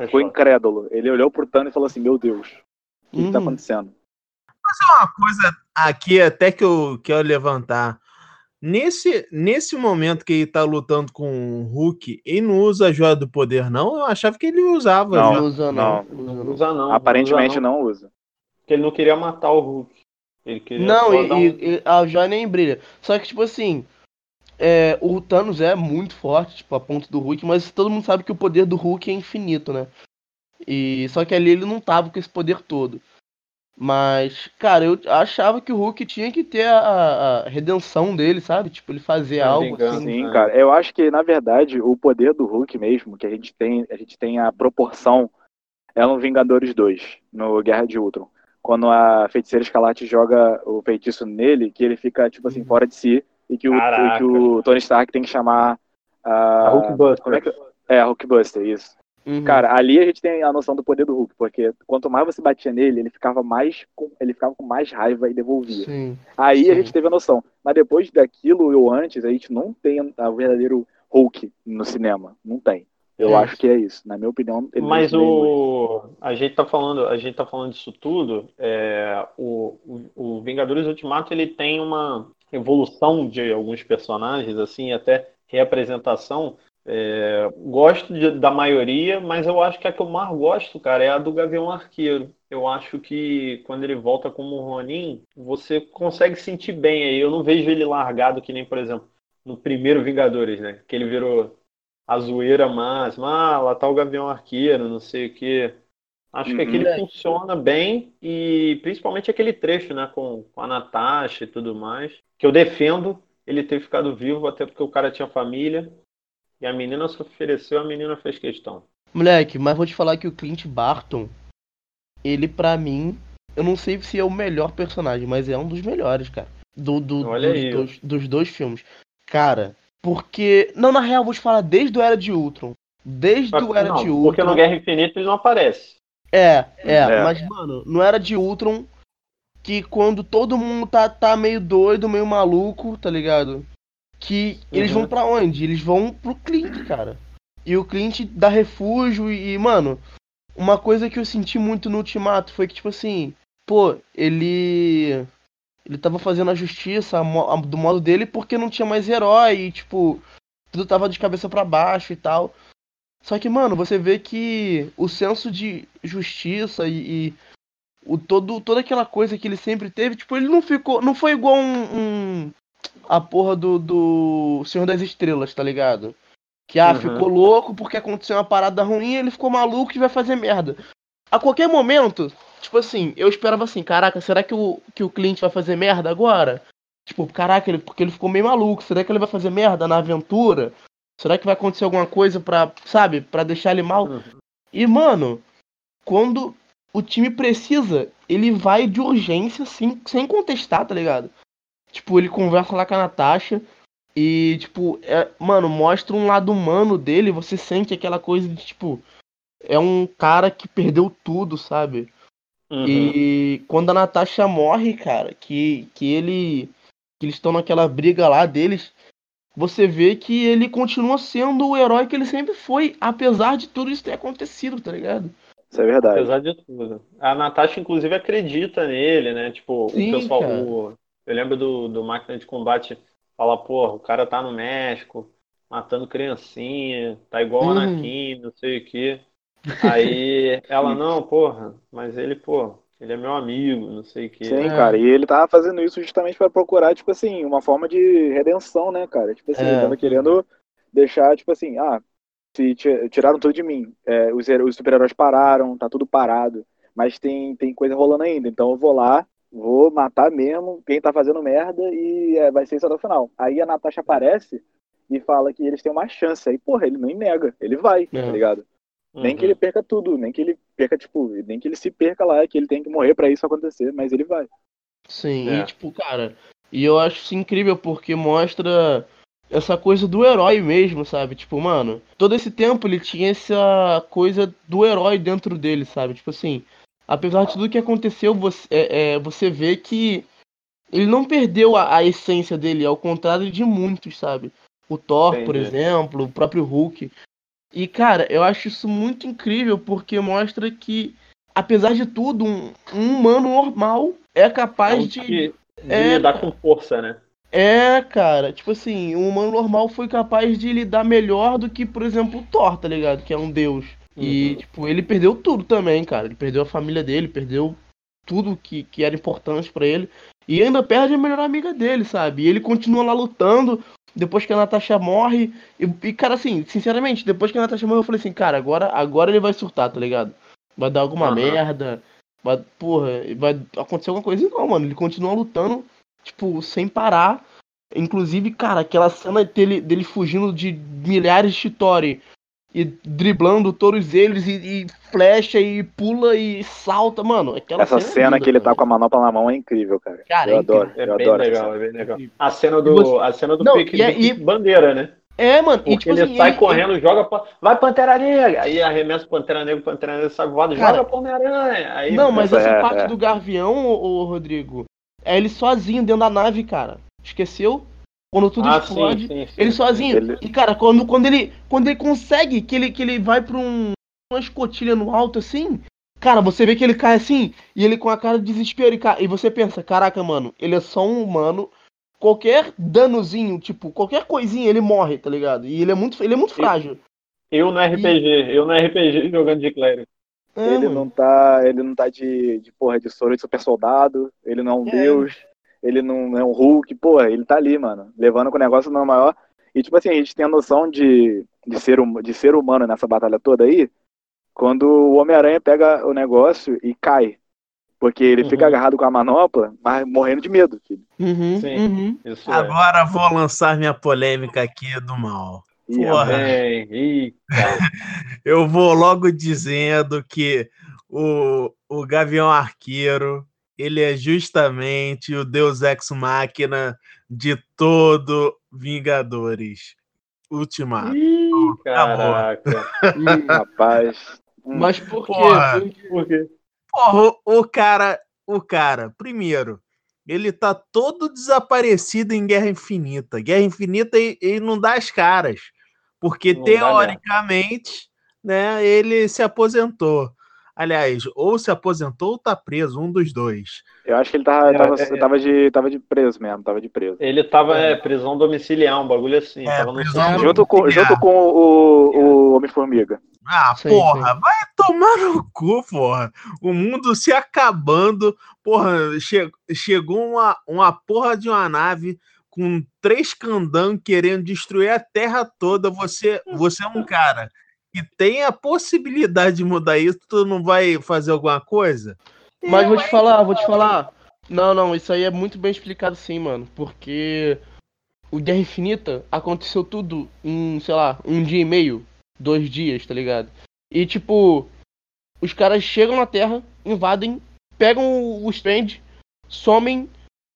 Ficou incrédulo. Ele olhou pro Thanos e falou assim: Meu Deus, o que, uhum. que tá uhum. acontecendo? Mas é uma coisa aqui até que eu quero levantar. Nesse, nesse momento que ele tá lutando com o Hulk, ele não usa a joia do poder, não? Eu achava que ele usava. Não, não usa, não. Não, não usa, não. Aparentemente não. não usa. Porque ele não queria matar o Hulk. Ele queria não, e, um... e, a joia nem brilha. Só que, tipo assim, é, o Thanos é muito forte, tipo, a ponto do Hulk, mas todo mundo sabe que o poder do Hulk é infinito, né? E só que ali ele não tava com esse poder todo. Mas, cara, eu achava que o Hulk tinha que ter a, a redenção dele, sabe? Tipo, ele fazer é algo engano, assim. Sim, cara. Eu acho que, na verdade, o poder do Hulk mesmo, que a gente tem, a gente tem a proporção, é no Vingadores 2, no Guerra de Ultron quando a feiticeira escalate joga o feitiço nele, que ele fica, tipo assim, fora de si, e que, o, e que o, Tony Stark tem que chamar a. a Hulkbuster. Como é, que... é, a Hulkbuster, isso. Uhum. Cara, ali a gente tem a noção do poder do Hulk, porque quanto mais você batia nele, ele ficava mais com, ele ficava com mais raiva e devolvia. Sim, Aí sim. a gente teve a noção. Mas depois daquilo ou antes, a gente não tem o verdadeiro Hulk no cinema. Não tem. Eu é. acho que é isso. Na minha opinião, Mas o a gente tá falando, a gente tá falando disso tudo. É, o, o, o, Vingadores Ultimato ele tem uma evolução de alguns personagens, assim, até reapresentação. É, gosto de, da maioria, mas eu acho que a que eu mais gosto, cara, é a do Gavião Arqueiro. eu acho que quando ele volta como Ronin, você consegue sentir bem aí. Eu não vejo ele largado que nem, por exemplo, no primeiro Vingadores, né? Que ele virou a zoeira máxima, ah, lá tá o Gavião Arqueiro, não sei o quê. Acho uhum. que aquele funciona bem e principalmente aquele trecho, né, com, com a Natasha e tudo mais, que eu defendo ele ter ficado vivo, até porque o cara tinha família e a menina se ofereceu, a menina fez questão. Moleque, mas vou te falar que o Clint Barton, ele para mim, eu não sei se é o melhor personagem, mas é um dos melhores, cara. Do, do, Olha dos, aí. Dos, dos dois filmes. Cara, porque. Não, na real, vou te falar desde o Era de Ultron. Desde o Era não, de Ultron. Porque no Guerra Infinita ele não aparece. É, é, é, mas, mano, não Era de Ultron que quando todo mundo tá, tá meio doido, meio maluco, tá ligado? Que eles uhum. vão para onde? Eles vão pro Clint, cara. E o Clint dá refúgio e, mano, uma coisa que eu senti muito no Ultimato foi que, tipo assim, pô, ele ele tava fazendo a justiça do modo dele porque não tinha mais herói e, tipo, tudo tava de cabeça para baixo e tal. Só que, mano, você vê que o senso de justiça e, e, o todo, toda aquela coisa que ele sempre teve, tipo, ele não ficou. Não foi igual um. um a porra do, do Senhor das Estrelas, tá ligado? Que ah, uhum. ficou louco porque aconteceu uma parada ruim, ele ficou maluco e vai fazer merda. A qualquer momento, Tipo assim, eu esperava assim, caraca, será que o, que o Clint vai fazer merda agora? Tipo, caraca, ele, porque ele ficou meio maluco. Será que ele vai fazer merda na aventura? Será que vai acontecer alguma coisa pra, sabe, pra deixar ele mal? Uhum. E, mano, quando o time precisa, ele vai de urgência, assim, sem contestar, tá ligado? Tipo, ele conversa lá com a Natasha e, tipo, é, mano, mostra um lado humano dele, você sente aquela coisa de, tipo, é um cara que perdeu tudo, sabe? Uhum. E quando a Natasha morre, cara, que, que ele. que eles estão naquela briga lá deles, você vê que ele continua sendo o herói que ele sempre foi, apesar de tudo isso ter acontecido, tá ligado? Isso é verdade. Apesar de tudo. A Natasha, inclusive, acredita nele, né? Tipo, Sim, o pessoal. O, eu lembro do, do máquina de combate falar, porra, o cara tá no México, matando criancinha, tá igual uhum. Anakin, não sei o quê. Aí ela, (laughs) não, porra, mas ele, pô, ele é meu amigo, não sei o que. Sim, cara, e ele tava fazendo isso justamente para procurar, tipo assim, uma forma de redenção, né, cara? Tipo assim, é. ele tava querendo deixar, tipo assim, ah, se tiraram tudo de mim, é, os, os super-heróis pararam, tá tudo parado, mas tem, tem coisa rolando ainda, então eu vou lá, vou matar mesmo quem tá fazendo merda e é, vai ser isso até o final. Aí a Natasha aparece e fala que eles têm uma chance, aí, porra, ele nem nega, ele vai, tá é. tá ligado? Uhum. Nem que ele uhum. perca tudo, nem que ele perca, tipo, nem que ele se perca lá, que ele tem que morrer para isso acontecer, mas ele vai. Sim, é. e tipo, cara, e eu acho isso incrível porque mostra essa coisa do herói mesmo, sabe? Tipo, mano, todo esse tempo ele tinha essa coisa do herói dentro dele, sabe? Tipo assim, apesar de tudo que aconteceu, você, é, é, você vê que ele não perdeu a, a, essência dele, ao contrário de muitos, sabe? O Thor, Entendi. por exemplo, o próprio Hulk. E, cara, eu acho isso muito incrível porque mostra que, apesar de tudo, um, um humano normal é capaz é de. de é, lidar com força, né? É, cara, tipo assim, um humano normal foi capaz de lidar melhor do que, por exemplo, o Thor, tá ligado? Que é um deus. Uhum. E, tipo, ele perdeu tudo também, cara. Ele perdeu a família dele, perdeu tudo que, que era importante para ele. E ainda perde a melhor amiga dele, sabe? E ele continua lá lutando depois que a Natasha morre. E, e, cara, assim, sinceramente, depois que a Natasha morre, eu falei assim, cara, agora, agora ele vai surtar, tá ligado? Vai dar alguma uhum. merda. Vai, porra, vai acontecer alguma coisa. Não, mano, ele continua lutando, tipo, sem parar. Inclusive, cara, aquela cena dele, dele fugindo de milhares de Chitori e driblando todos eles e, e, flecha e pula e salta, mano. Essa cena, cena é linda, que ele tá com a manopla na mão é incrível, cara. cara eu é adoro, é eu bem adoro. Legal, é bem legal. A cena do, você... a cena do Não, pique, e, é, e... bandeira, né? É, mano. Porque e, tipo, ele assim, sai correndo, joga pra... Vai Pantera Negra! Aí arremessa Pantera Negra, Pantera Negra sai voado, cara, joga pra Homem-Aranha. Aí... Não, mas essa é, parte é. do Gavião, ô, Rodrigo, é ele sozinho dentro da nave, cara. Esqueceu? Quando tudo ah, explode, sim, sim, sim, ele sozinho. Ele... E, cara, quando, quando, ele, quando ele consegue, que ele, que ele vai pra um, uma escotilha no alto assim, cara, você vê que ele cai assim, e ele com a cara de desespero, e, e você pensa, caraca, mano, ele é só um humano, qualquer danozinho, tipo, qualquer coisinha, ele morre, tá ligado? E ele é muito, ele é muito frágil. Eu no RPG, e... eu no RPG (laughs) jogando de clérigo. É, ele mano. não tá. Ele não tá de, de porra de soro de super soldado, ele não é um é. deus, ele não é um Hulk, porra, ele tá ali, mano, levando com o negócio não maior. E tipo assim, a gente tem a noção de, de, ser, de ser humano nessa batalha toda aí, quando o Homem-Aranha pega o negócio e cai. Porque ele uhum. fica agarrado com a manopla, mas morrendo de medo, filho. Uhum, Sim. Uhum. É. Agora é. vou lançar minha polêmica aqui do mal. Porra. (laughs) Eu vou logo dizendo que o, o Gavião Arqueiro ele é justamente o Deus Ex Máquina de todo Vingadores. Ultimato. Ih, caraca. (laughs) Ih, rapaz. Mas por quê? Porra, por quê? Porra, o cara, o cara, primeiro, ele tá todo desaparecido em Guerra Infinita. Guerra Infinita ele não dá as caras, porque não teoricamente, né, ele se aposentou. Aliás, ou se aposentou ou tá preso, um dos dois. Eu acho que ele tava, é, tava, é, tava, de, tava de preso mesmo, tava de preso. Ele tava, é, prisão domiciliar, um bagulho assim. É, tava no junto, com, junto com o, o Homem-Formiga. Ah, sim, porra, sim. vai tomar no cu, porra. O mundo se acabando, porra, che chegou uma, uma porra de uma nave com três candão querendo destruir a terra toda. Você, você é um cara e tem a possibilidade de mudar isso, tu não vai fazer alguma coisa? Mas vou te falar, vou te falar. Não, não, isso aí é muito bem explicado sim, mano. Porque o Guerra Infinita aconteceu tudo em, sei lá, um dia e meio, dois dias, tá ligado? E tipo, os caras chegam na Terra, invadem, pegam o Strand, somem,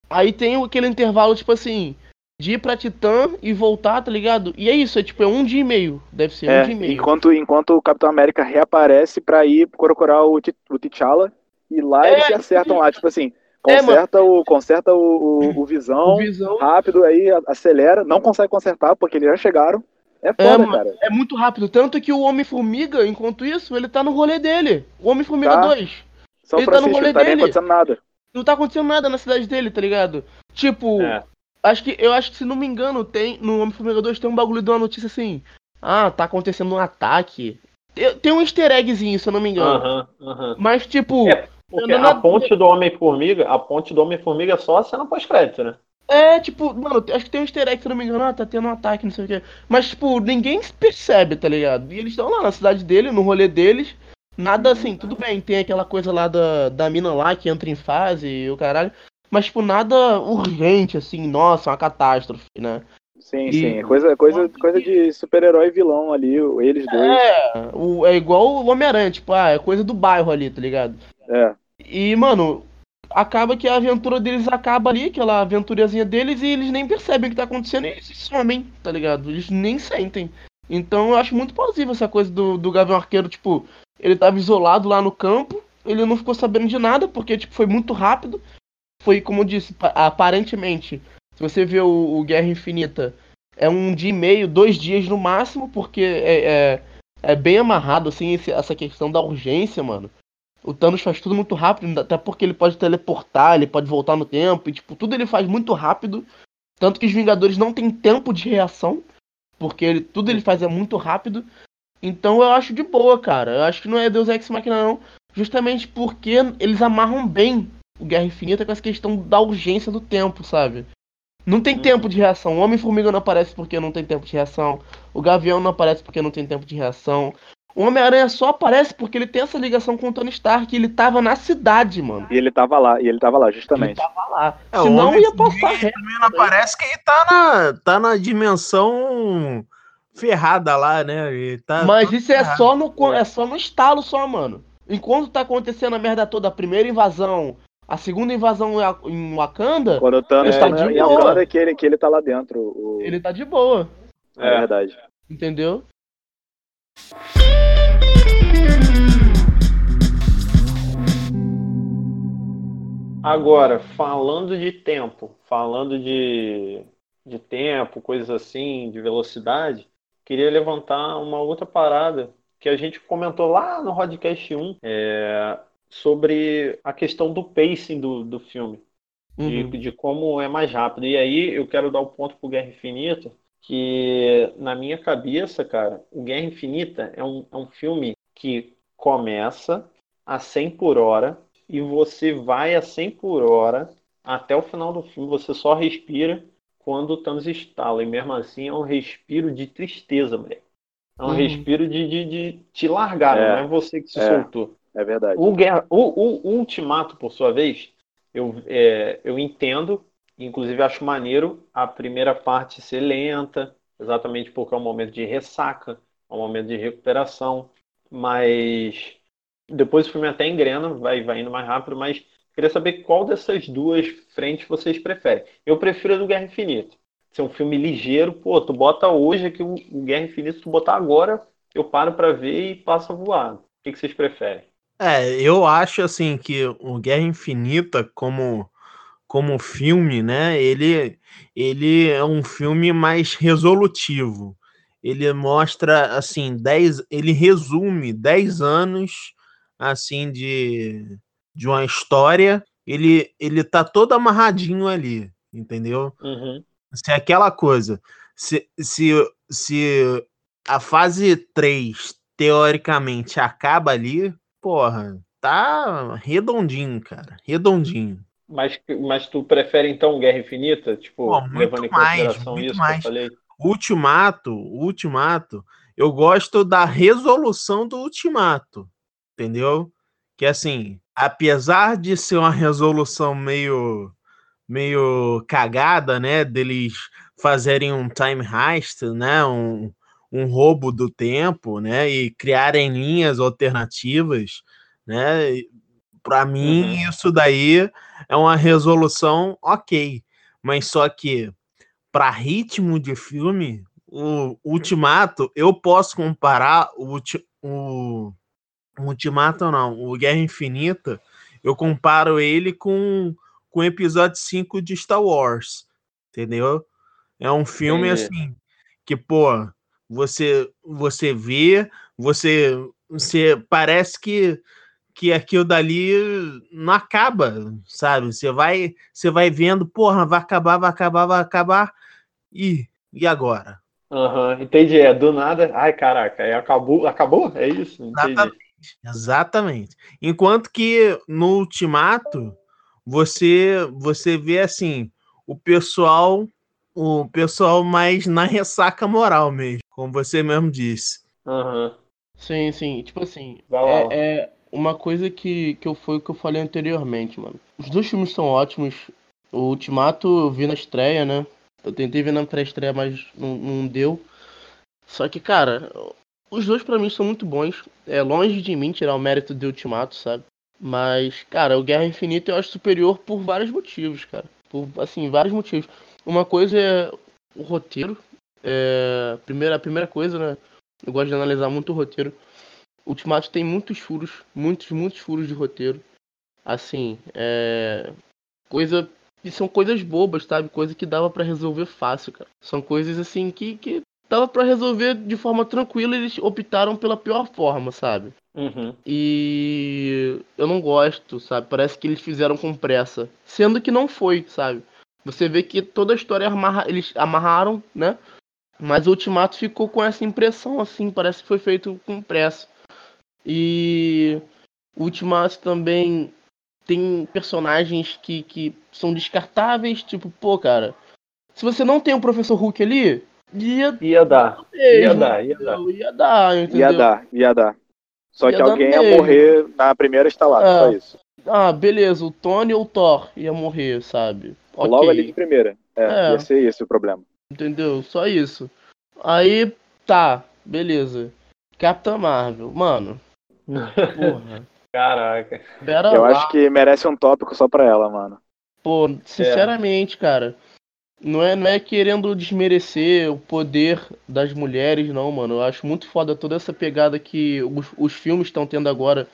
aí tem aquele intervalo, tipo assim, de ir pra Titã e voltar, tá ligado? E é isso, é tipo, é um dia e meio. Deve ser é, um dia e meio. Enquanto, enquanto o Capitão América reaparece pra ir procurar o, o T'Challa e lá é, eles se acertam lá, tipo assim. É, conserta, é, o, conserta o, o, (clears throat) o, visão, o, visão, rápido, aí acelera, não consegue consertar porque eles já chegaram. É, é foda, é, cara. É muito rápido. Tanto que o Homem-Formiga, enquanto isso, ele tá no rolê dele. O Homem-Formiga tá. 2. São ele Francisco, tá no rolê não tá dele. nem acontecendo nada. Não tá acontecendo nada na cidade dele, tá ligado? Tipo, é. Acho que, eu acho que, se não me engano, tem no Homem-Formiga 2 tem um bagulho de uma notícia assim. Ah, tá acontecendo um ataque. Tem um easter eggzinho, se eu não me engano. Aham, uh aham. -huh, uh -huh. Mas, tipo. É, porque a ponte do Homem-Formiga, a ponte do Homem-Formiga é só a cena pós-crédito, né? É, tipo, mano, acho que tem um easter egg, se eu não me engano, ah, tá tendo um ataque, não sei o quê. Mas, tipo, ninguém percebe, tá ligado? E eles estão lá na cidade dele, no rolê deles. Nada assim, tudo bem, tem aquela coisa lá da, da mina lá que entra em fase e o caralho. Mas, tipo, nada urgente, assim, nossa, uma catástrofe, né? Sim, e... sim. É coisa, coisa, coisa de super-herói vilão ali, eles dois. É, o, é igual o Homem-Aranha, tipo, ah, é coisa do bairro ali, tá ligado? É. E, mano, acaba que a aventura deles acaba ali, aquela aventurazinha deles, e eles nem percebem o que tá acontecendo e eles somem, tá ligado? Eles nem sentem. Então eu acho muito plausível essa coisa do, do Gavião Arqueiro, tipo, ele tava isolado lá no campo, ele não ficou sabendo de nada, porque, tipo, foi muito rápido foi, como eu disse, aparentemente, se você vê o, o, Guerra Infinita, é um dia e meio, dois dias no máximo, porque é, é, é bem amarrado, assim, esse, essa questão da urgência, mano. O Thanos faz tudo muito rápido, até porque ele pode teleportar, ele pode voltar no tempo, e, tipo, tudo ele faz muito rápido. Tanto que os Vingadores não têm tempo de reação, porque ele, tudo ele faz é muito rápido. Então eu acho de boa, cara. Eu acho que não é Deus Ex Machina, não. Justamente porque eles amarram bem o Guerra Infinita com essa questão da urgência do tempo, sabe? Não tem tempo de reação. O Homem-Formiga não aparece porque não tem tempo de reação. O Gavião não aparece porque não tem tempo de reação. O Homem-Aranha só aparece porque ele tem essa ligação com o Tony Stark. ele tava na cidade, mano. E ele tava lá, e ele tava lá, justamente. Ele tava lá. É, Senão ia passar reto. Também não aparece que ele tá na, tá na dimensão ferrada lá, né? Tá Mas isso é só, no, é só no estalo só, mano. Enquanto tá acontecendo a merda toda, a primeira invasão, a segunda invasão em Wakanda. Quando o Thanos tá de boa. É que ele, que ele tá lá dentro. O... Ele tá de boa. É, é verdade. Entendeu? Agora, falando de tempo, falando de, de tempo, coisas assim, de velocidade, queria levantar uma outra parada que a gente comentou lá no Rodcast 1, é, sobre a questão do pacing do, do filme, uhum. de, de, como é mais rápido. E aí eu quero dar o ponto pro Guerra Infinita, que na minha cabeça, cara, o Guerra Infinita é um, é um filme que começa a 100 por hora e você vai a 100 por hora até o final do filme. Você só respira quando o Thanos estala. E mesmo assim é um respiro de tristeza, moleque. É um uhum. respiro de, de, de, te largar, é, não é você que se é, soltou. É verdade. O, Guerra, o, o, o Ultimato, por sua vez, eu, é, eu entendo, inclusive acho maneiro a primeira parte ser lenta, exatamente porque é um momento de ressaca, é um momento de recuperação, mas depois o filme até engrena, vai, vai indo mais rápido, mas queria saber qual dessas duas frentes vocês preferem. Eu prefiro a do Guerra Infinita. Ser um filme ligeiro, pô, tu bota hoje aqui o, o Guerra Infinita, tu botar agora, eu paro para ver e passo a voar. O que, que vocês preferem? É, eu acho assim que o Guerra Infinita como como filme, né? Ele ele é um filme mais resolutivo. Ele mostra assim 10, ele resume 10 anos assim de de uma história, ele ele tá todo amarradinho ali, entendeu? Uhum. Se é aquela coisa, se, se, se a fase 3 teoricamente acaba ali, porra, tá redondinho, cara. Redondinho. Mas, mas tu prefere então Guerra Infinita? Tipo, Pô, levando em consideração mais, isso mais. que eu falei? Ultimato, Ultimato, eu gosto da resolução do Ultimato, entendeu? Que assim, apesar de ser uma resolução meio meio cagada, né, deles fazerem um time heist, né, um, um roubo do tempo, né? E criarem linhas alternativas, né? Para mim, uhum. isso daí é uma resolução ok. Mas só que para ritmo de filme, o Ultimato, eu posso comparar o, o, o Ultimato, não, o Guerra Infinita, eu comparo ele com, com o episódio 5 de Star Wars, entendeu? É um filme assim que, pô, você você vê, você você parece que que aquilo dali não acaba, sabe? Você vai você vai vendo, porra, vai acabar, vai acabar, vai acabar e e agora? Aham, uhum, entendi. É do nada. Ai, caraca, é, acabou, acabou? É isso? Entendi. Exatamente, exatamente. Enquanto que no Ultimato você você vê assim, o pessoal o pessoal mais na ressaca moral mesmo, como você mesmo disse. Uhum. Sim, sim. Tipo assim, é, é, uma coisa que, que eu foi que eu falei anteriormente, mano. Os dois filmes são ótimos. O Ultimato eu vi na estreia, né? Eu tentei ver na pré-estreia, mas não, não deu. Só que, cara, os dois para mim são muito bons. É longe de mim tirar o mérito do Ultimato, sabe? Mas, cara, o Guerra Infinita eu acho superior por vários motivos, cara. Por, assim, vários motivos. Uma coisa é o roteiro. É, primeira, a primeira coisa, né? Eu gosto de analisar muito o roteiro. Ultimato tem muitos furos, muitos, muitos furos de roteiro. Assim, é. Coisa. E são coisas bobas, sabe? Coisa que dava para resolver fácil, cara. São coisas assim que, que dava para resolver de forma tranquila, eles optaram pela pior forma, sabe? Uhum. E eu não gosto, sabe? Parece que eles fizeram com pressa. Sendo que não foi, sabe? Você vê que toda a história amarra, eles amarraram, né? Mas o Ultimato ficou com essa impressão, assim, parece que foi feito com pressa. E o Ultimato também tem personagens que, que são descartáveis, tipo, pô, cara, se você não tem o Professor Hulk ali, ia, ia dar. Mesmo, ia dar, ia dar. Ia dar, entendeu? Ia dar, ia dar. Só ia que alguém ia morrer na primeira estalada, é. só isso. Ah, beleza, o Tony ou o Thor ia morrer, sabe? Okay. Logo ali de primeira. É, é, ia ser esse o problema. Entendeu? Só isso. Aí, tá, beleza. Capitã Marvel, mano. Porra. (laughs) Caraca. Pera Eu lá. acho que merece um tópico só pra ela, mano. Pô, sinceramente, é. cara. Não é, não é querendo desmerecer o poder das mulheres, não, mano. Eu acho muito foda toda essa pegada que os, os filmes estão tendo agora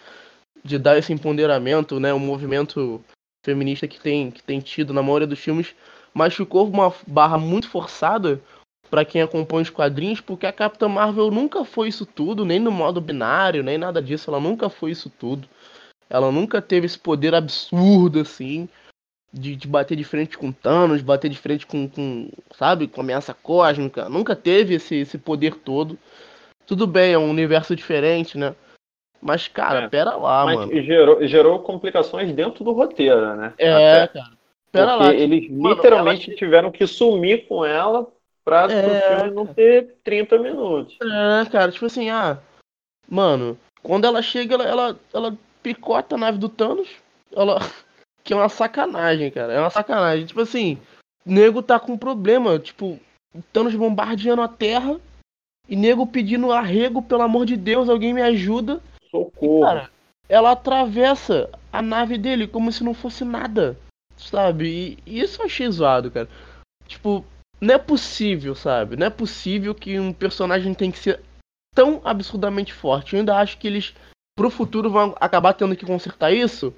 de dar esse empoderamento, né? O movimento feminista que tem, que tem tido na maioria dos filmes, mas ficou uma barra muito forçada para quem acompanha os quadrinhos, porque a Capitã Marvel nunca foi isso tudo, nem no modo binário, nem nada disso, ela nunca foi isso tudo. Ela nunca teve esse poder absurdo assim de, de bater de frente com Thanos, bater de frente com, com sabe, com ameaça cósmica. Nunca teve esse, esse poder todo. Tudo bem, é um universo diferente, né? Mas, cara, é. pera lá, Mas mano. Gerou, gerou complicações dentro do roteiro, né? É, Até. cara. Pera Porque lá. Eles mano, literalmente ela... tiveram que sumir com ela pra é... o filme não ter 30 minutos. É, cara, tipo assim, ah. Mano, quando ela chega, ela, ela, ela picota a nave do Thanos. Ela. (laughs) Que é uma sacanagem, cara. É uma sacanagem. Tipo assim, nego tá com problema. Tipo, Thanos bombardeando a Terra. E nego pedindo arrego, pelo amor de Deus, alguém me ajuda. Socorro. E, cara, ela atravessa a nave dele como se não fosse nada. Sabe? E isso eu achei zoado, cara. Tipo, não é possível, sabe? Não é possível que um personagem tem que ser tão absurdamente forte. Eu ainda acho que eles, pro futuro, vão acabar tendo que consertar isso.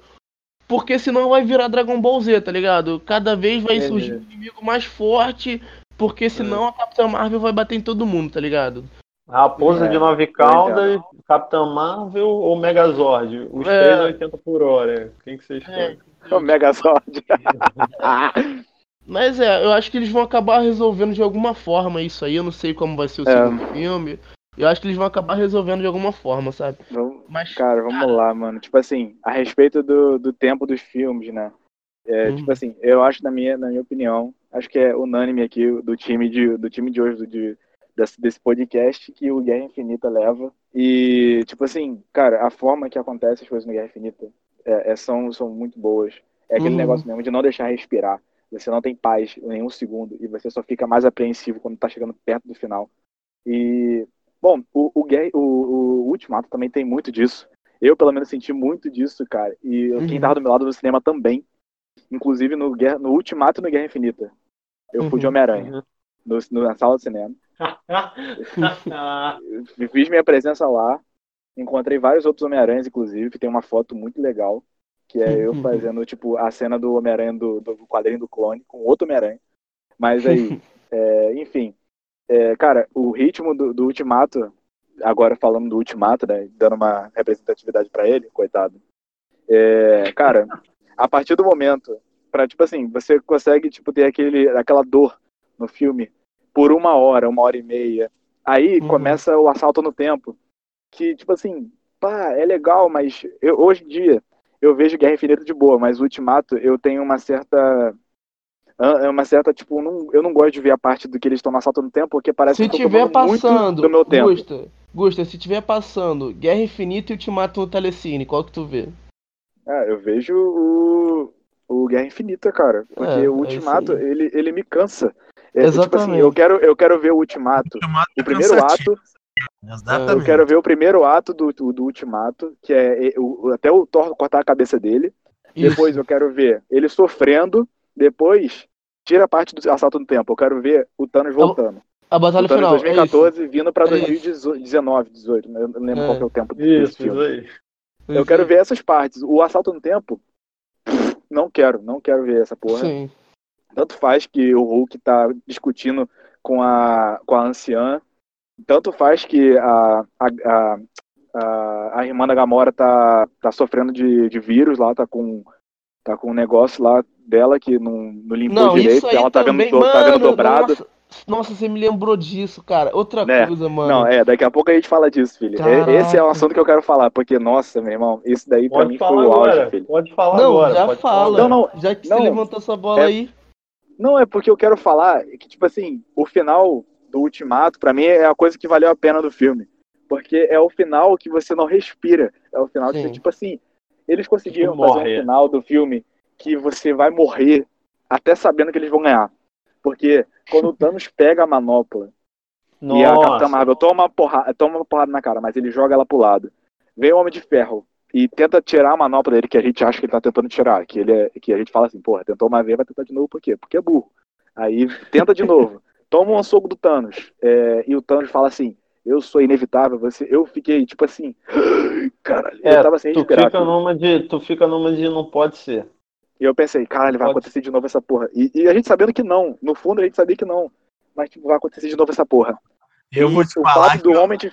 Porque senão vai virar Dragon Ball Z, tá ligado? Cada vez vai é, surgir um inimigo mais forte. Porque senão é. a Capitã Marvel vai bater em todo mundo, tá ligado? Raposa é, de nove caudas, Capitã Marvel ou Megazord? Os é. três a 80 por hora. Quem que você escolhe? É. (laughs) O Megazord. (laughs) Mas é, eu acho que eles vão acabar resolvendo de alguma forma isso aí. Eu não sei como vai ser o é. segundo filme. Eu acho que eles vão acabar resolvendo de alguma forma, sabe? Vamos, Mas, cara, vamos cara... lá, mano. Tipo assim, a respeito do, do tempo dos filmes, né? É, hum. Tipo assim, eu acho, na minha, na minha opinião, acho que é unânime aqui do time de, do time de hoje, do, de, desse, desse podcast, que o Guerra Infinita leva. E, tipo assim, cara, a forma que acontece as coisas no Guerra Infinita é, é, são, são muito boas. É aquele uhum. negócio mesmo de não deixar respirar. Você não tem paz em nenhum segundo e você só fica mais apreensivo quando tá chegando perto do final. E, bom, o, o, o, o Ultimato também tem muito disso. Eu, pelo menos, senti muito disso, cara. E uhum. quem tava do meu lado no cinema também. Inclusive no, Guerra, no Ultimato e no Guerra Infinita. Eu uhum. fui de uhum. Homem-Aranha. Uhum. na sala de cinema. (laughs) Fiz minha presença lá. Encontrei vários outros Homem-Aranhas, inclusive, que tem uma foto muito legal. Que é eu fazendo, (laughs) tipo, a cena do Homem-Aranha do, do quadrinho do clone com outro Homem-Aranha. Mas aí, (laughs) é, enfim. É, cara, o ritmo do, do Ultimato, agora falando do Ultimato, né, dando uma representatividade para ele, coitado. É, cara, a partir do momento, para tipo assim, você consegue tipo ter aquele, aquela dor no filme por uma hora, uma hora e meia. Aí uhum. começa o assalto no tempo, que tipo assim, pá, é legal, mas eu, hoje em dia eu vejo Guerra Infinita de boa, mas o Ultimato eu tenho uma certa é uma certa, tipo, não, eu não gosto de ver a parte do que eles estão no assalto no tempo, porque parece se que tiver passando, do meu tempo. Gusta, Gusta, se tiver passando Guerra Infinita e Ultimato no Telecine, qual que tu vê? Ah, eu vejo o, o Guerra Infinita, cara. Porque é, o é Ultimato, é ele, ele me cansa. É, Exatamente. Tipo assim, eu quero, eu quero ver o Ultimato. Ultimato o primeiro ato. Exatamente. Eu quero ver o primeiro ato do, do, do Ultimato, que é o, até o Thor cortar a cabeça dele. Isso. Depois eu quero ver ele sofrendo. Depois, tira a parte do assalto no tempo. Eu quero ver o Thanos voltando. A batalha final. 2014 é vindo pra 2019, 18. Eu não lembro é. qual é o tempo desse filme. Eu quero ver essas partes. O assalto no tempo, não quero, não quero ver essa porra. Sim. Tanto faz que o Hulk tá discutindo com a, com a anciã. Tanto faz que a, a, a, a, a irmã da Gamora tá, tá sofrendo de, de vírus lá, tá com, tá com um negócio lá dela que não, não limpou não, direito, ela tá vendo, Mano, tá vendo dobrado. Nossa, nossa, você me lembrou disso, cara. Outra é, coisa, mano. Não, é, daqui a pouco a gente fala disso, filho. Caraca. Esse é um assunto que eu quero falar, porque, nossa, meu irmão, isso daí pra Pode mim foi o auge, filho. Pode falar não, agora. Já fala. Não, não, já que não, você levantou essa bola é, aí. Não, é porque eu quero falar que, tipo assim, o final do Ultimato, pra mim, é a coisa que valeu a pena do filme. Porque é o final que você não respira. É o final Sim. que, tipo assim, eles conseguiram fazer um final do filme que você vai morrer até sabendo que eles vão ganhar. Porque quando o (laughs) Thanos pega a manopla Nossa. e a Capitã Marvel toma uma, porrada, toma uma porrada na cara, mas ele joga ela pro lado. Vem o Homem de Ferro e tenta tirar a manopla dele, que a gente acha que ele tá tentando tirar. Que, ele é, que a gente fala assim, porra, tentou uma vez, vai tentar de novo por quê? Porque é burro. Aí tenta de novo. (laughs) Toma um soco do Thanos. É, e o Thanos fala assim, eu sou inevitável, você, eu fiquei tipo assim, caralho, é, eu tava sem tu Fica numa de, tu fica numa de não pode ser. E eu pensei, caralho, vai acontecer de novo essa porra. E, e, a gente sabendo que não. No fundo a gente sabia que não. Mas tipo, vai acontecer de novo essa porra. Eu e vou te falar. do eu... homem de...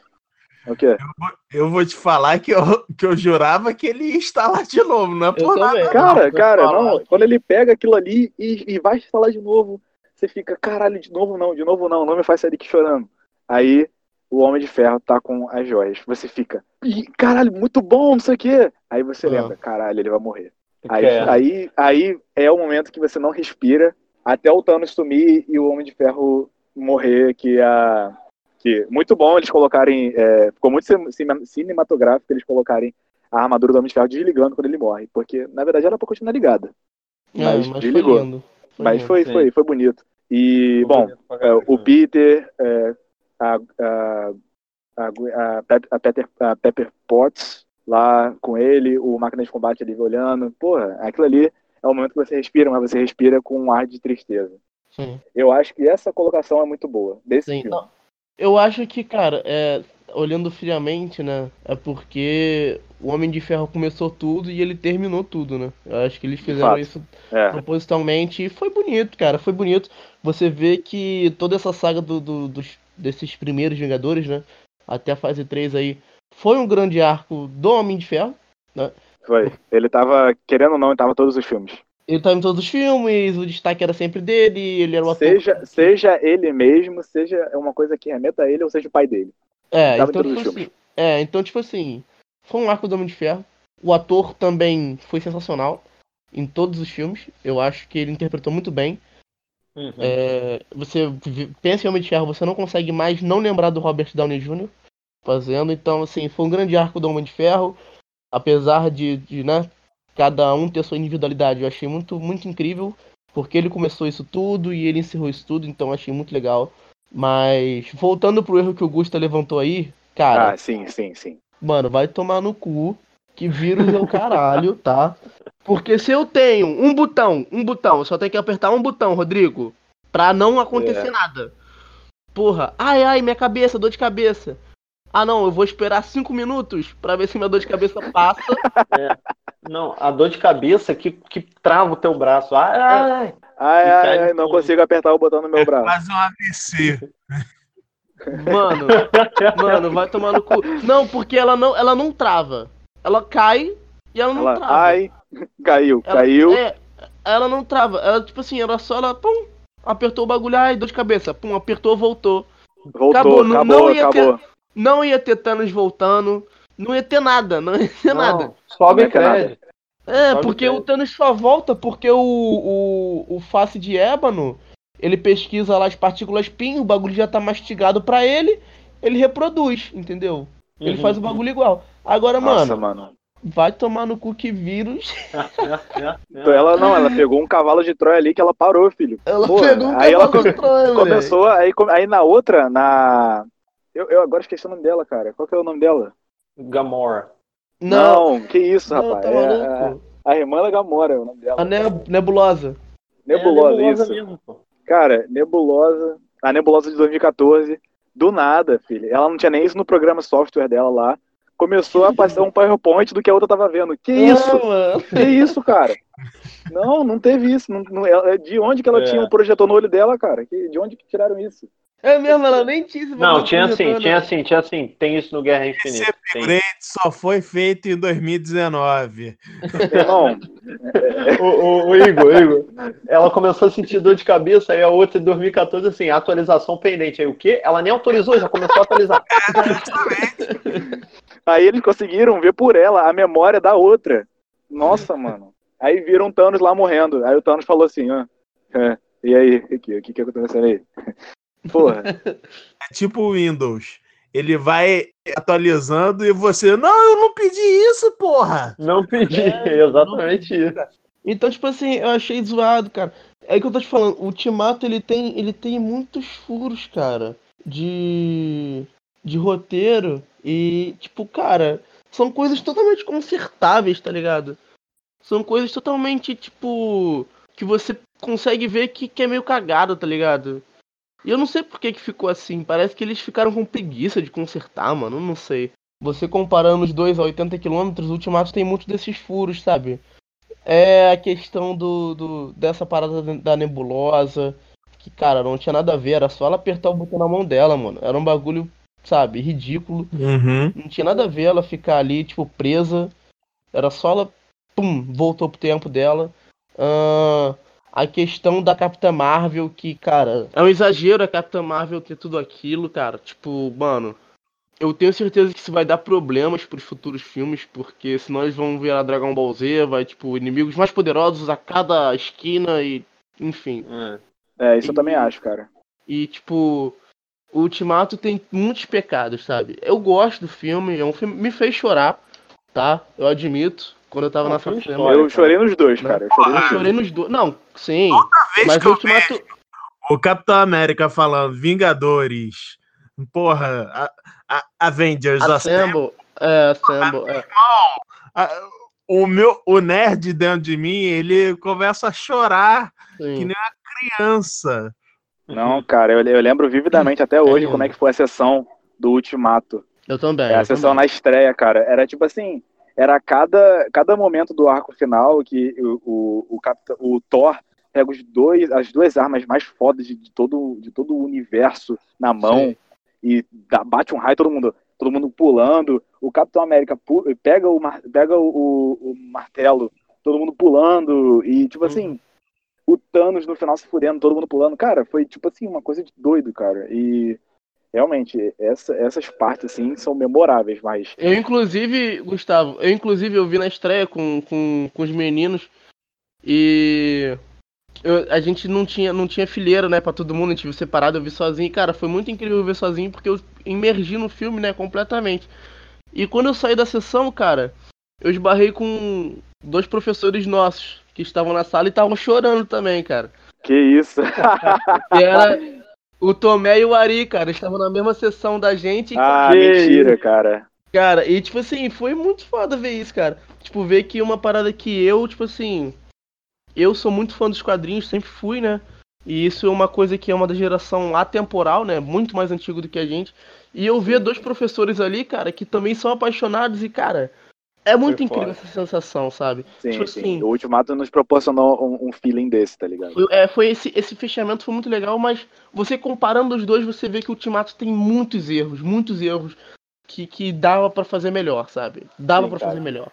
O quê? Eu vou, eu vou te falar que eu, que eu jurava que ele ia instalar de novo, não é por nada. Cara, não, cara, não. Quando ele pega aquilo ali e, e vai instalar de novo, você fica, caralho, de novo não, de novo não, não me faz sair daqui chorando. Aí o Homem de Ferro tá com as joias. Você fica, caralho, muito bom, não sei o quê. Aí você ah. lembra, caralho, ele vai morrer. Aí, aí, aí é o momento que você não respira até o Thanos sumir e o Homem de Ferro morrer, que a. Que, muito bom eles colocarem. É, ficou muito cinematográfico eles colocarem a armadura do Homem de Ferro desligando quando ele morre. Porque, na verdade, era pra continuar ligada. É, mas, mas desligou. Foi lindo. Foi mas lindo, foi, foi, foi bonito. E, foi bom, é, o Peter, é, a, a, a, a, Pepper, a Pepper Potts lá com ele, o máquina de combate ali olhando. Porra, aquilo ali é o momento que você respira, mas você respira com um ar de tristeza. Sim. Eu acho que essa colocação é muito boa. Desse Sim, filme. Não. Eu acho que, cara, é, olhando friamente, né? É porque o Homem de Ferro começou tudo e ele terminou tudo, né? Eu acho que eles fizeram isso é. propositalmente e foi bonito, cara. Foi bonito. Você vê que toda essa saga do, do, dos, desses primeiros Vingadores, né? Até a fase 3 aí, foi um grande arco do Homem de Ferro, né? Foi. Ele tava, querendo ou não, ele tava todos os filmes. Ele tava em todos os filmes, o destaque era sempre dele, ele era o ator. Seja, seja ele mesmo, seja uma coisa que remeta a ele, ou seja o pai dele. É, então, tipo assim, é, então, tipo assim, foi um arco do Homem de Ferro. O ator também foi sensacional em todos os filmes. Eu acho que ele interpretou muito bem. Uhum. É, você pensa em Homem de Ferro, você não consegue mais não lembrar do Robert Downey Jr. fazendo. Então, assim, foi um grande arco do Homem de Ferro. Apesar de, de né, cada um ter sua individualidade. Eu achei muito, muito incrível. Porque ele começou isso tudo e ele encerrou isso tudo. Então, achei muito legal. Mas, voltando pro erro que o Gusta levantou aí, cara. Ah, sim, sim, sim. Mano, vai tomar no cu. Que vírus é o caralho, tá? Porque se eu tenho um botão, um botão, só tenho que apertar um botão, Rodrigo, pra não acontecer é. nada. Porra, ai, ai, minha cabeça, dor de cabeça. Ah, não, eu vou esperar cinco minutos pra ver se minha dor de cabeça passa. (laughs) É. Não, a dor de cabeça que, que trava o teu braço. Ai, ai, ai, ai, ai não consigo apertar o botão no meu é braço. Faz um AVC. Mano, mano, vai tomar no cu. Não, porque ela não, ela não trava. Ela cai e ela não ela, trava. Ai, caiu, ela, caiu. É, ela não trava. Ela, tipo assim, ela só, ela, pum, apertou o bagulho, ai, dor de cabeça. Pum, apertou, voltou. Voltou, acabou. Não, acabou, não ia acabou. Ter, não ia ter Thanos voltando. Não ia ter nada, não ia ter não, nada. Sobe crédito. É, sobe porque crédito. o Thanos só volta porque o, o, o face de ébano ele pesquisa lá as partículas PIN, o bagulho já tá mastigado para ele, ele reproduz, entendeu? Ele uhum. faz o bagulho igual. Agora, Nossa, mano, mano, vai tomar no cu que vírus. então (laughs) ela não, ela pegou um cavalo de Troia ali que ela parou, filho. Ela Porra, pegou um aí cavalo ela de Troia, começou, aí, aí na outra, na eu, eu agora esqueci o nome dela, cara. Qual que é o nome dela? Gamora. Não, não que isso, não, rapaz. Tá é, a, a irmã da Gamora é o nome dela. A Nebulosa. Nebulosa, é nebulosa isso. Mesmo, pô. Cara, Nebulosa, a Nebulosa de 2014, do nada, filho. Ela não tinha nem isso no programa software dela lá. Começou a passar um PowerPoint do que a outra tava vendo. Que isso? Não, que isso, cara? Não, não teve isso. Não, não, é, de onde que ela é. tinha um projetor no olho dela, cara? de onde que tiraram isso? É mesmo, ela nem tinha esse Não, tinha sim, tinha sim, tinha sim. Tem isso no Guerra Infinita. Esse upgrade só foi feito em 2019. Irmão, o, o, o, Igor, Igor, ela começou a sentir dor de cabeça, aí a outra em 2014, assim, atualização pendente. Aí o quê? Ela nem autorizou, já começou a atualizar. (laughs) aí eles conseguiram ver por ela a memória da outra. Nossa, mano. Aí viram o Thanos lá morrendo. Aí o Thanos falou assim, ó. É, e aí, o que, o que, que aconteceu aí? Porra. É tipo o Windows. Ele vai atualizando e você, não, eu não pedi isso, porra! Não pedi, é, (laughs) exatamente não... isso. Então, tipo assim, eu achei zoado, cara. É que eu tô te falando, o Ultimato ele tem, ele tem muitos furos, cara, de de roteiro e tipo, cara, são coisas totalmente consertáveis, tá ligado? São coisas totalmente tipo que você consegue ver que, que é meio cagado, tá ligado? E eu não sei por que, que ficou assim. Parece que eles ficaram com preguiça de consertar, mano. Não sei. Você comparando os dois a 80 km, o Ultimato tem muitos desses furos, sabe? É a questão do, do dessa parada da nebulosa. Que, cara, não tinha nada a ver. Era só ela apertar o botão na mão dela, mano. Era um bagulho, sabe, ridículo. Uhum. Não tinha nada a ver ela ficar ali, tipo, presa. Era só ela, pum, voltou pro tempo dela. Uh, a questão da Capitã Marvel, que, cara, é um exagero a Capitã Marvel ter tudo aquilo, cara. Tipo, mano, eu tenho certeza que isso vai dar problemas para os futuros filmes, porque senão eles vão virar Dragon Ball Z, vai, tipo, inimigos mais poderosos a cada esquina e. Enfim. É, é isso e, eu também acho, cara. E, tipo, o Ultimato tem muitos pecados, sabe? Eu gosto do filme, é um filme me fez chorar, tá? Eu admito. Quando eu tava na sala Eu chorei nos dois, né? cara. Eu chorei, eu chorei nos dois. Não, sim. mas o Ultimato. O Capitão América falando Vingadores. Porra, a, a, Avengers Assemble. É, Assemble. É. A, o meu o nerd dentro de mim, ele começa a chorar sim. que nem uma criança. Não, cara, eu, eu lembro vividamente até hoje é como é que foi a sessão do Ultimato. Eu também. É, a sessão também. na estreia, cara. Era tipo assim, era cada, cada momento do arco final que o, o, o, o Thor pega os dois, as duas armas mais fodas de, de, todo, de todo o universo na mão Sim. e dá, bate um raio todo mundo, todo mundo pulando. O Capitão América pula, pega, o, pega o, o, martelo, todo mundo pulando e tipo assim, uhum. o Thanos no final se fudendo, todo mundo pulando. Cara, foi tipo assim, uma coisa de doido, cara. E realmente, essa, essas partes, assim, são memoráveis, mas... Eu, inclusive, Gustavo, eu, inclusive, eu vi na estreia com, com, com os meninos e... Eu, a gente não tinha, não tinha fileira, né, pra todo mundo, a gente viu separado, eu vi sozinho. E, cara, foi muito incrível ver sozinho, porque eu imergi no filme, né, completamente. E quando eu saí da sessão, cara, eu esbarrei com dois professores nossos que estavam na sala e estavam chorando também, cara. Que isso? (laughs) e era, o Tomé e o Ari, cara, estavam na mesma sessão da gente. Ah, que... mentira, cara. Cara, e tipo assim, foi muito foda ver isso, cara. Tipo, ver que uma parada que eu, tipo assim. Eu sou muito fã dos quadrinhos, sempre fui, né? E isso é uma coisa que é uma da geração atemporal, né? Muito mais antigo do que a gente. E eu ver dois professores ali, cara, que também são apaixonados e, cara, é muito Foi incrível foda. essa sensação, sabe? Sim, tipo sim. Assim, o Ultimato nos proporcionou um, um, feeling desse, tá ligado? Foi, é, foi esse, esse fechamento foi muito legal, mas você comparando os dois, você vê que o Ultimato tem muitos erros, muitos erros que, que dava para fazer melhor, sabe? Dava para fazer melhor.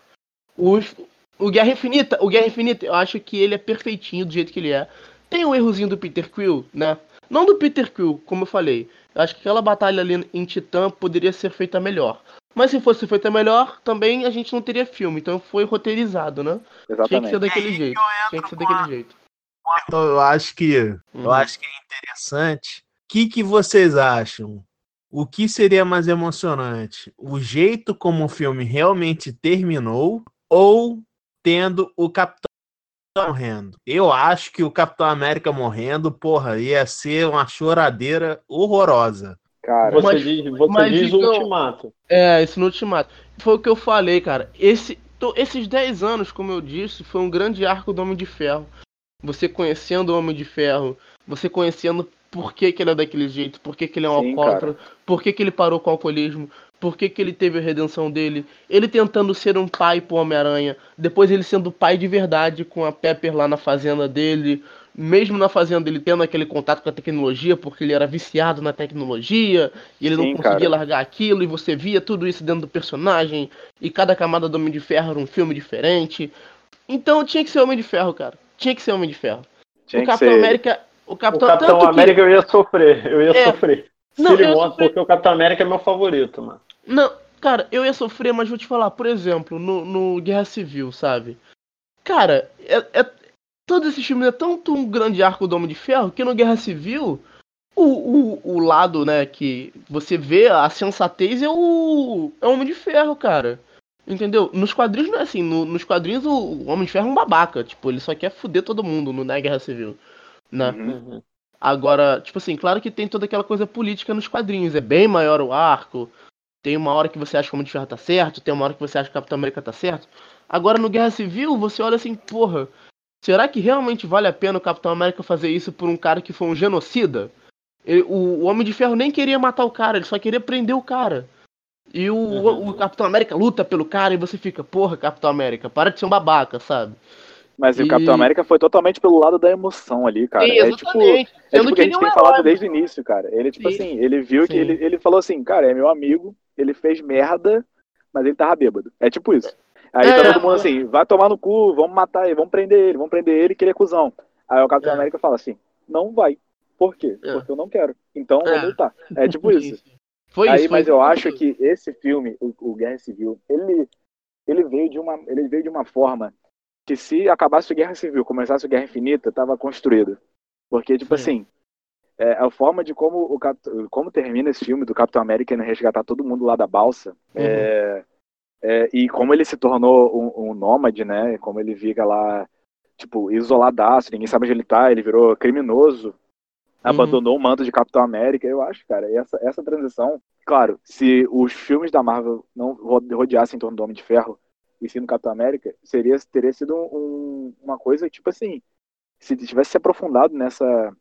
Os, o Guerra Infinita, o Guerra Infinita, eu acho que ele é perfeitinho do jeito que ele é. Tem o um errozinho do Peter Quill, né? Não do Peter Quill, como eu falei. Eu acho que aquela batalha ali em Titã poderia ser feita melhor. Mas se fosse feita melhor, também a gente não teria filme. Então foi roteirizado, né? Exatamente. Tinha que ser daquele jeito. Tinha que ser daquele jeito. Eu acho que uhum. eu acho que é interessante. O que, que vocês acham? O que seria mais emocionante? O jeito como o filme realmente terminou ou tendo o Capitão morrendo? Eu acho que o Capitão América morrendo, porra, ia ser uma choradeira horrorosa. Cara, você mas, diz, você mas diz então, o ultimato. É, esse no ultimato. Foi o que eu falei, cara. Esse, tô, esses 10 anos, como eu disse, foi um grande arco do Homem de Ferro. Você conhecendo o Homem de Ferro, você conhecendo por que, que ele é daquele jeito, por que, que ele é um Sim, alcoólatra, cara. por que, que ele parou com o alcoolismo, por que, que ele teve a redenção dele, ele tentando ser um pai pro Homem-Aranha, depois ele sendo pai de verdade com a Pepper lá na fazenda dele, mesmo na fazenda ele tendo aquele contato com a tecnologia, porque ele era viciado na tecnologia, e ele Sim, não conseguia cara. largar aquilo, e você via tudo isso dentro do personagem, e cada camada do Homem de Ferro era um filme diferente. Então tinha que ser Homem de Ferro, cara. Tinha que ser Homem de Ferro. Tinha o Capitão América. O Capitão, o Capitão América que... eu ia sofrer, eu ia é... sofrer. Não, Se ele morre, sofrer... porque o Capitão América é meu favorito, mano. Não, cara, eu ia sofrer, mas vou te falar, por exemplo, no, no Guerra Civil, sabe? Cara, é, é, todos esses filmes é tanto um grande arco do Homem de Ferro que no Guerra Civil o, o, o lado, né, que você vê a sensatez é o, é o Homem de Ferro, cara. Entendeu? Nos quadrinhos não é assim. No, nos quadrinhos o, o, Homem de Ferro é um babaca. Tipo, ele só quer fuder todo mundo no, na Guerra Civil. Né? Uhum. Agora, tipo assim, claro que tem toda aquela coisa política nos quadrinhos. É bem maior o arco. Tem uma hora que você acha que o Homem de Ferro tá certo. Tem uma hora que você acha que o Capitão América tá certo. Agora no Guerra Civil, você olha assim, porra, Será que realmente vale a pena o Capitão América fazer isso por um cara que foi um genocida? Ele, o, o, Homem de Ferro nem queria matar o cara, ele só queria prender o cara. E o, uhum. o, Capitão América luta pelo cara e você fica, porra, Capitão América, para de ser um babaca, sabe? Mas e... o Capitão América foi totalmente pelo lado da emoção ali, cara. Sim, é tipo, é tipo que a gente tem falado desde o início, cara. Ele, tipo Sim. assim, ele viu Sim. que ele, ele falou assim, cara, é meu amigo, ele fez merda, mas ele tava bêbado. É tipo isso. Aí tá é, tá todo mundo assim, vai tomar no cu, vamos matar ele, vamos prender ele, vamos prender ele que ele é cuzão. Aí o Capitão é. América fala assim, não vai. Por quê? É. Porque eu não quero. Então é. vou lutar. É tipo (laughs) isso. Foi Aí, isso. Mas foi eu acho que esse filme, o, o Guerra Civil, ele, ele, veio de uma, ele veio de uma forma que se acabasse a Guerra Civil, começasse a Guerra Infinita, estava construído. Porque, tipo Sim. assim, é, a forma de como, o, como termina esse filme do Capitão América indo resgatar todo mundo lá da balsa, uhum. é, é, e como ele se tornou um, um nômade, né? Como ele fica lá, tipo, isoladaço, ninguém sabe onde ele tá, ele virou criminoso, uhum. abandonou o manto de Capitão América. Eu acho, cara, essa, essa transição, claro, se os filmes da Marvel não rodeassem em torno do Homem de Ferro e sim no Capitão América, seria, teria sido um, uma coisa, tipo assim, se tivesse se aprofundado nessa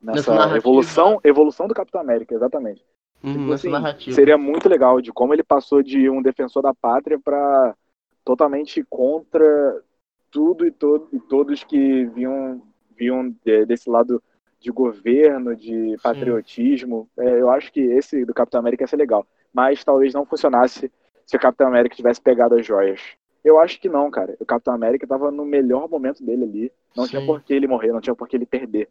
nessa evolução, evolução do Capitão América, exatamente. Tipo assim, seria muito legal de como ele passou de um defensor da pátria para totalmente contra tudo e, todo, e todos que vinham, vinham de, desse lado de governo, de patriotismo. É, eu acho que esse do Capitão América ia ser legal. Mas talvez não funcionasse se o Capitão América tivesse pegado as joias. Eu acho que não, cara. O Capitão América tava no melhor momento dele ali. Não Sim. tinha por que ele morrer, não tinha por que ele perder.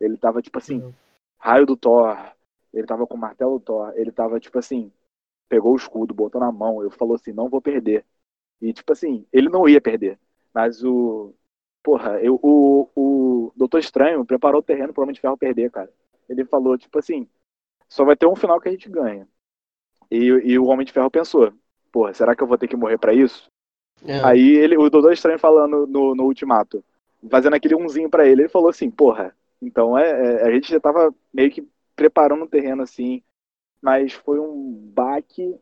Ele tava, tipo assim, raio do Thor. Ele tava com o martelo Thor. Ele tava, tipo assim, pegou o escudo, botou na mão. Eu falou assim, não vou perder. E, tipo assim, ele não ia perder. Mas o. Porra, eu, o, o Doutor Estranho preparou o terreno pro Homem de Ferro perder, cara. Ele falou, tipo assim, só vai ter um final que a gente ganha. E, e o Homem de Ferro pensou, porra, será que eu vou ter que morrer para isso? É. Aí ele, o Doutor Estranho falando no, no Ultimato, fazendo aquele umzinho para ele, ele falou assim, porra, então é, é, a gente já tava meio que preparando o terreno assim, mas foi um baque,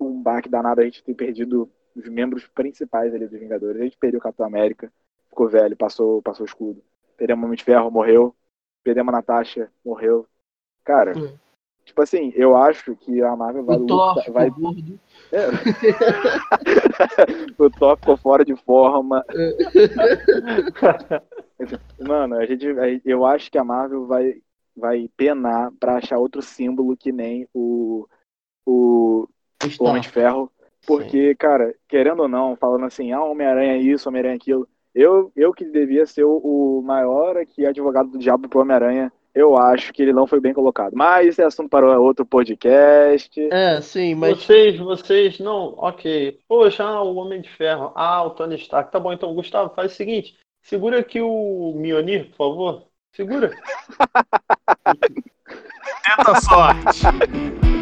um baque danado a gente ter perdido os membros principais ali dos Vingadores. A gente perdeu o Capitão América, ficou velho, passou, passou o escudo. Perdemos o Homem de Ferro, morreu. Perdemos a Natasha, morreu. Cara, hum. tipo assim, eu acho que a Marvel vai. O Thor vai... gordo. É. (laughs) o Thor ficou fora de forma. (laughs) Mano, a gente, eu acho que a Marvel vai, vai penar pra achar outro símbolo que nem o, o, o Homem de Ferro. Porque, Sim. cara, querendo ou não, falando assim, ah, Homem-Aranha é isso, Homem-Aranha é aquilo, eu, eu que devia ser o, o maior aqui advogado do diabo pro Homem-Aranha, eu acho que ele não foi bem colocado. Mas esse é assunto para outro podcast. É, sim, mas. Vocês, vocês, não, ok. Poxa, ah, o Homem de Ferro. Ah, o Tony Stark. Tá bom, então, Gustavo, faz o seguinte: segura aqui o Mionir, por favor. Segura. Tenta sorte. (laughs)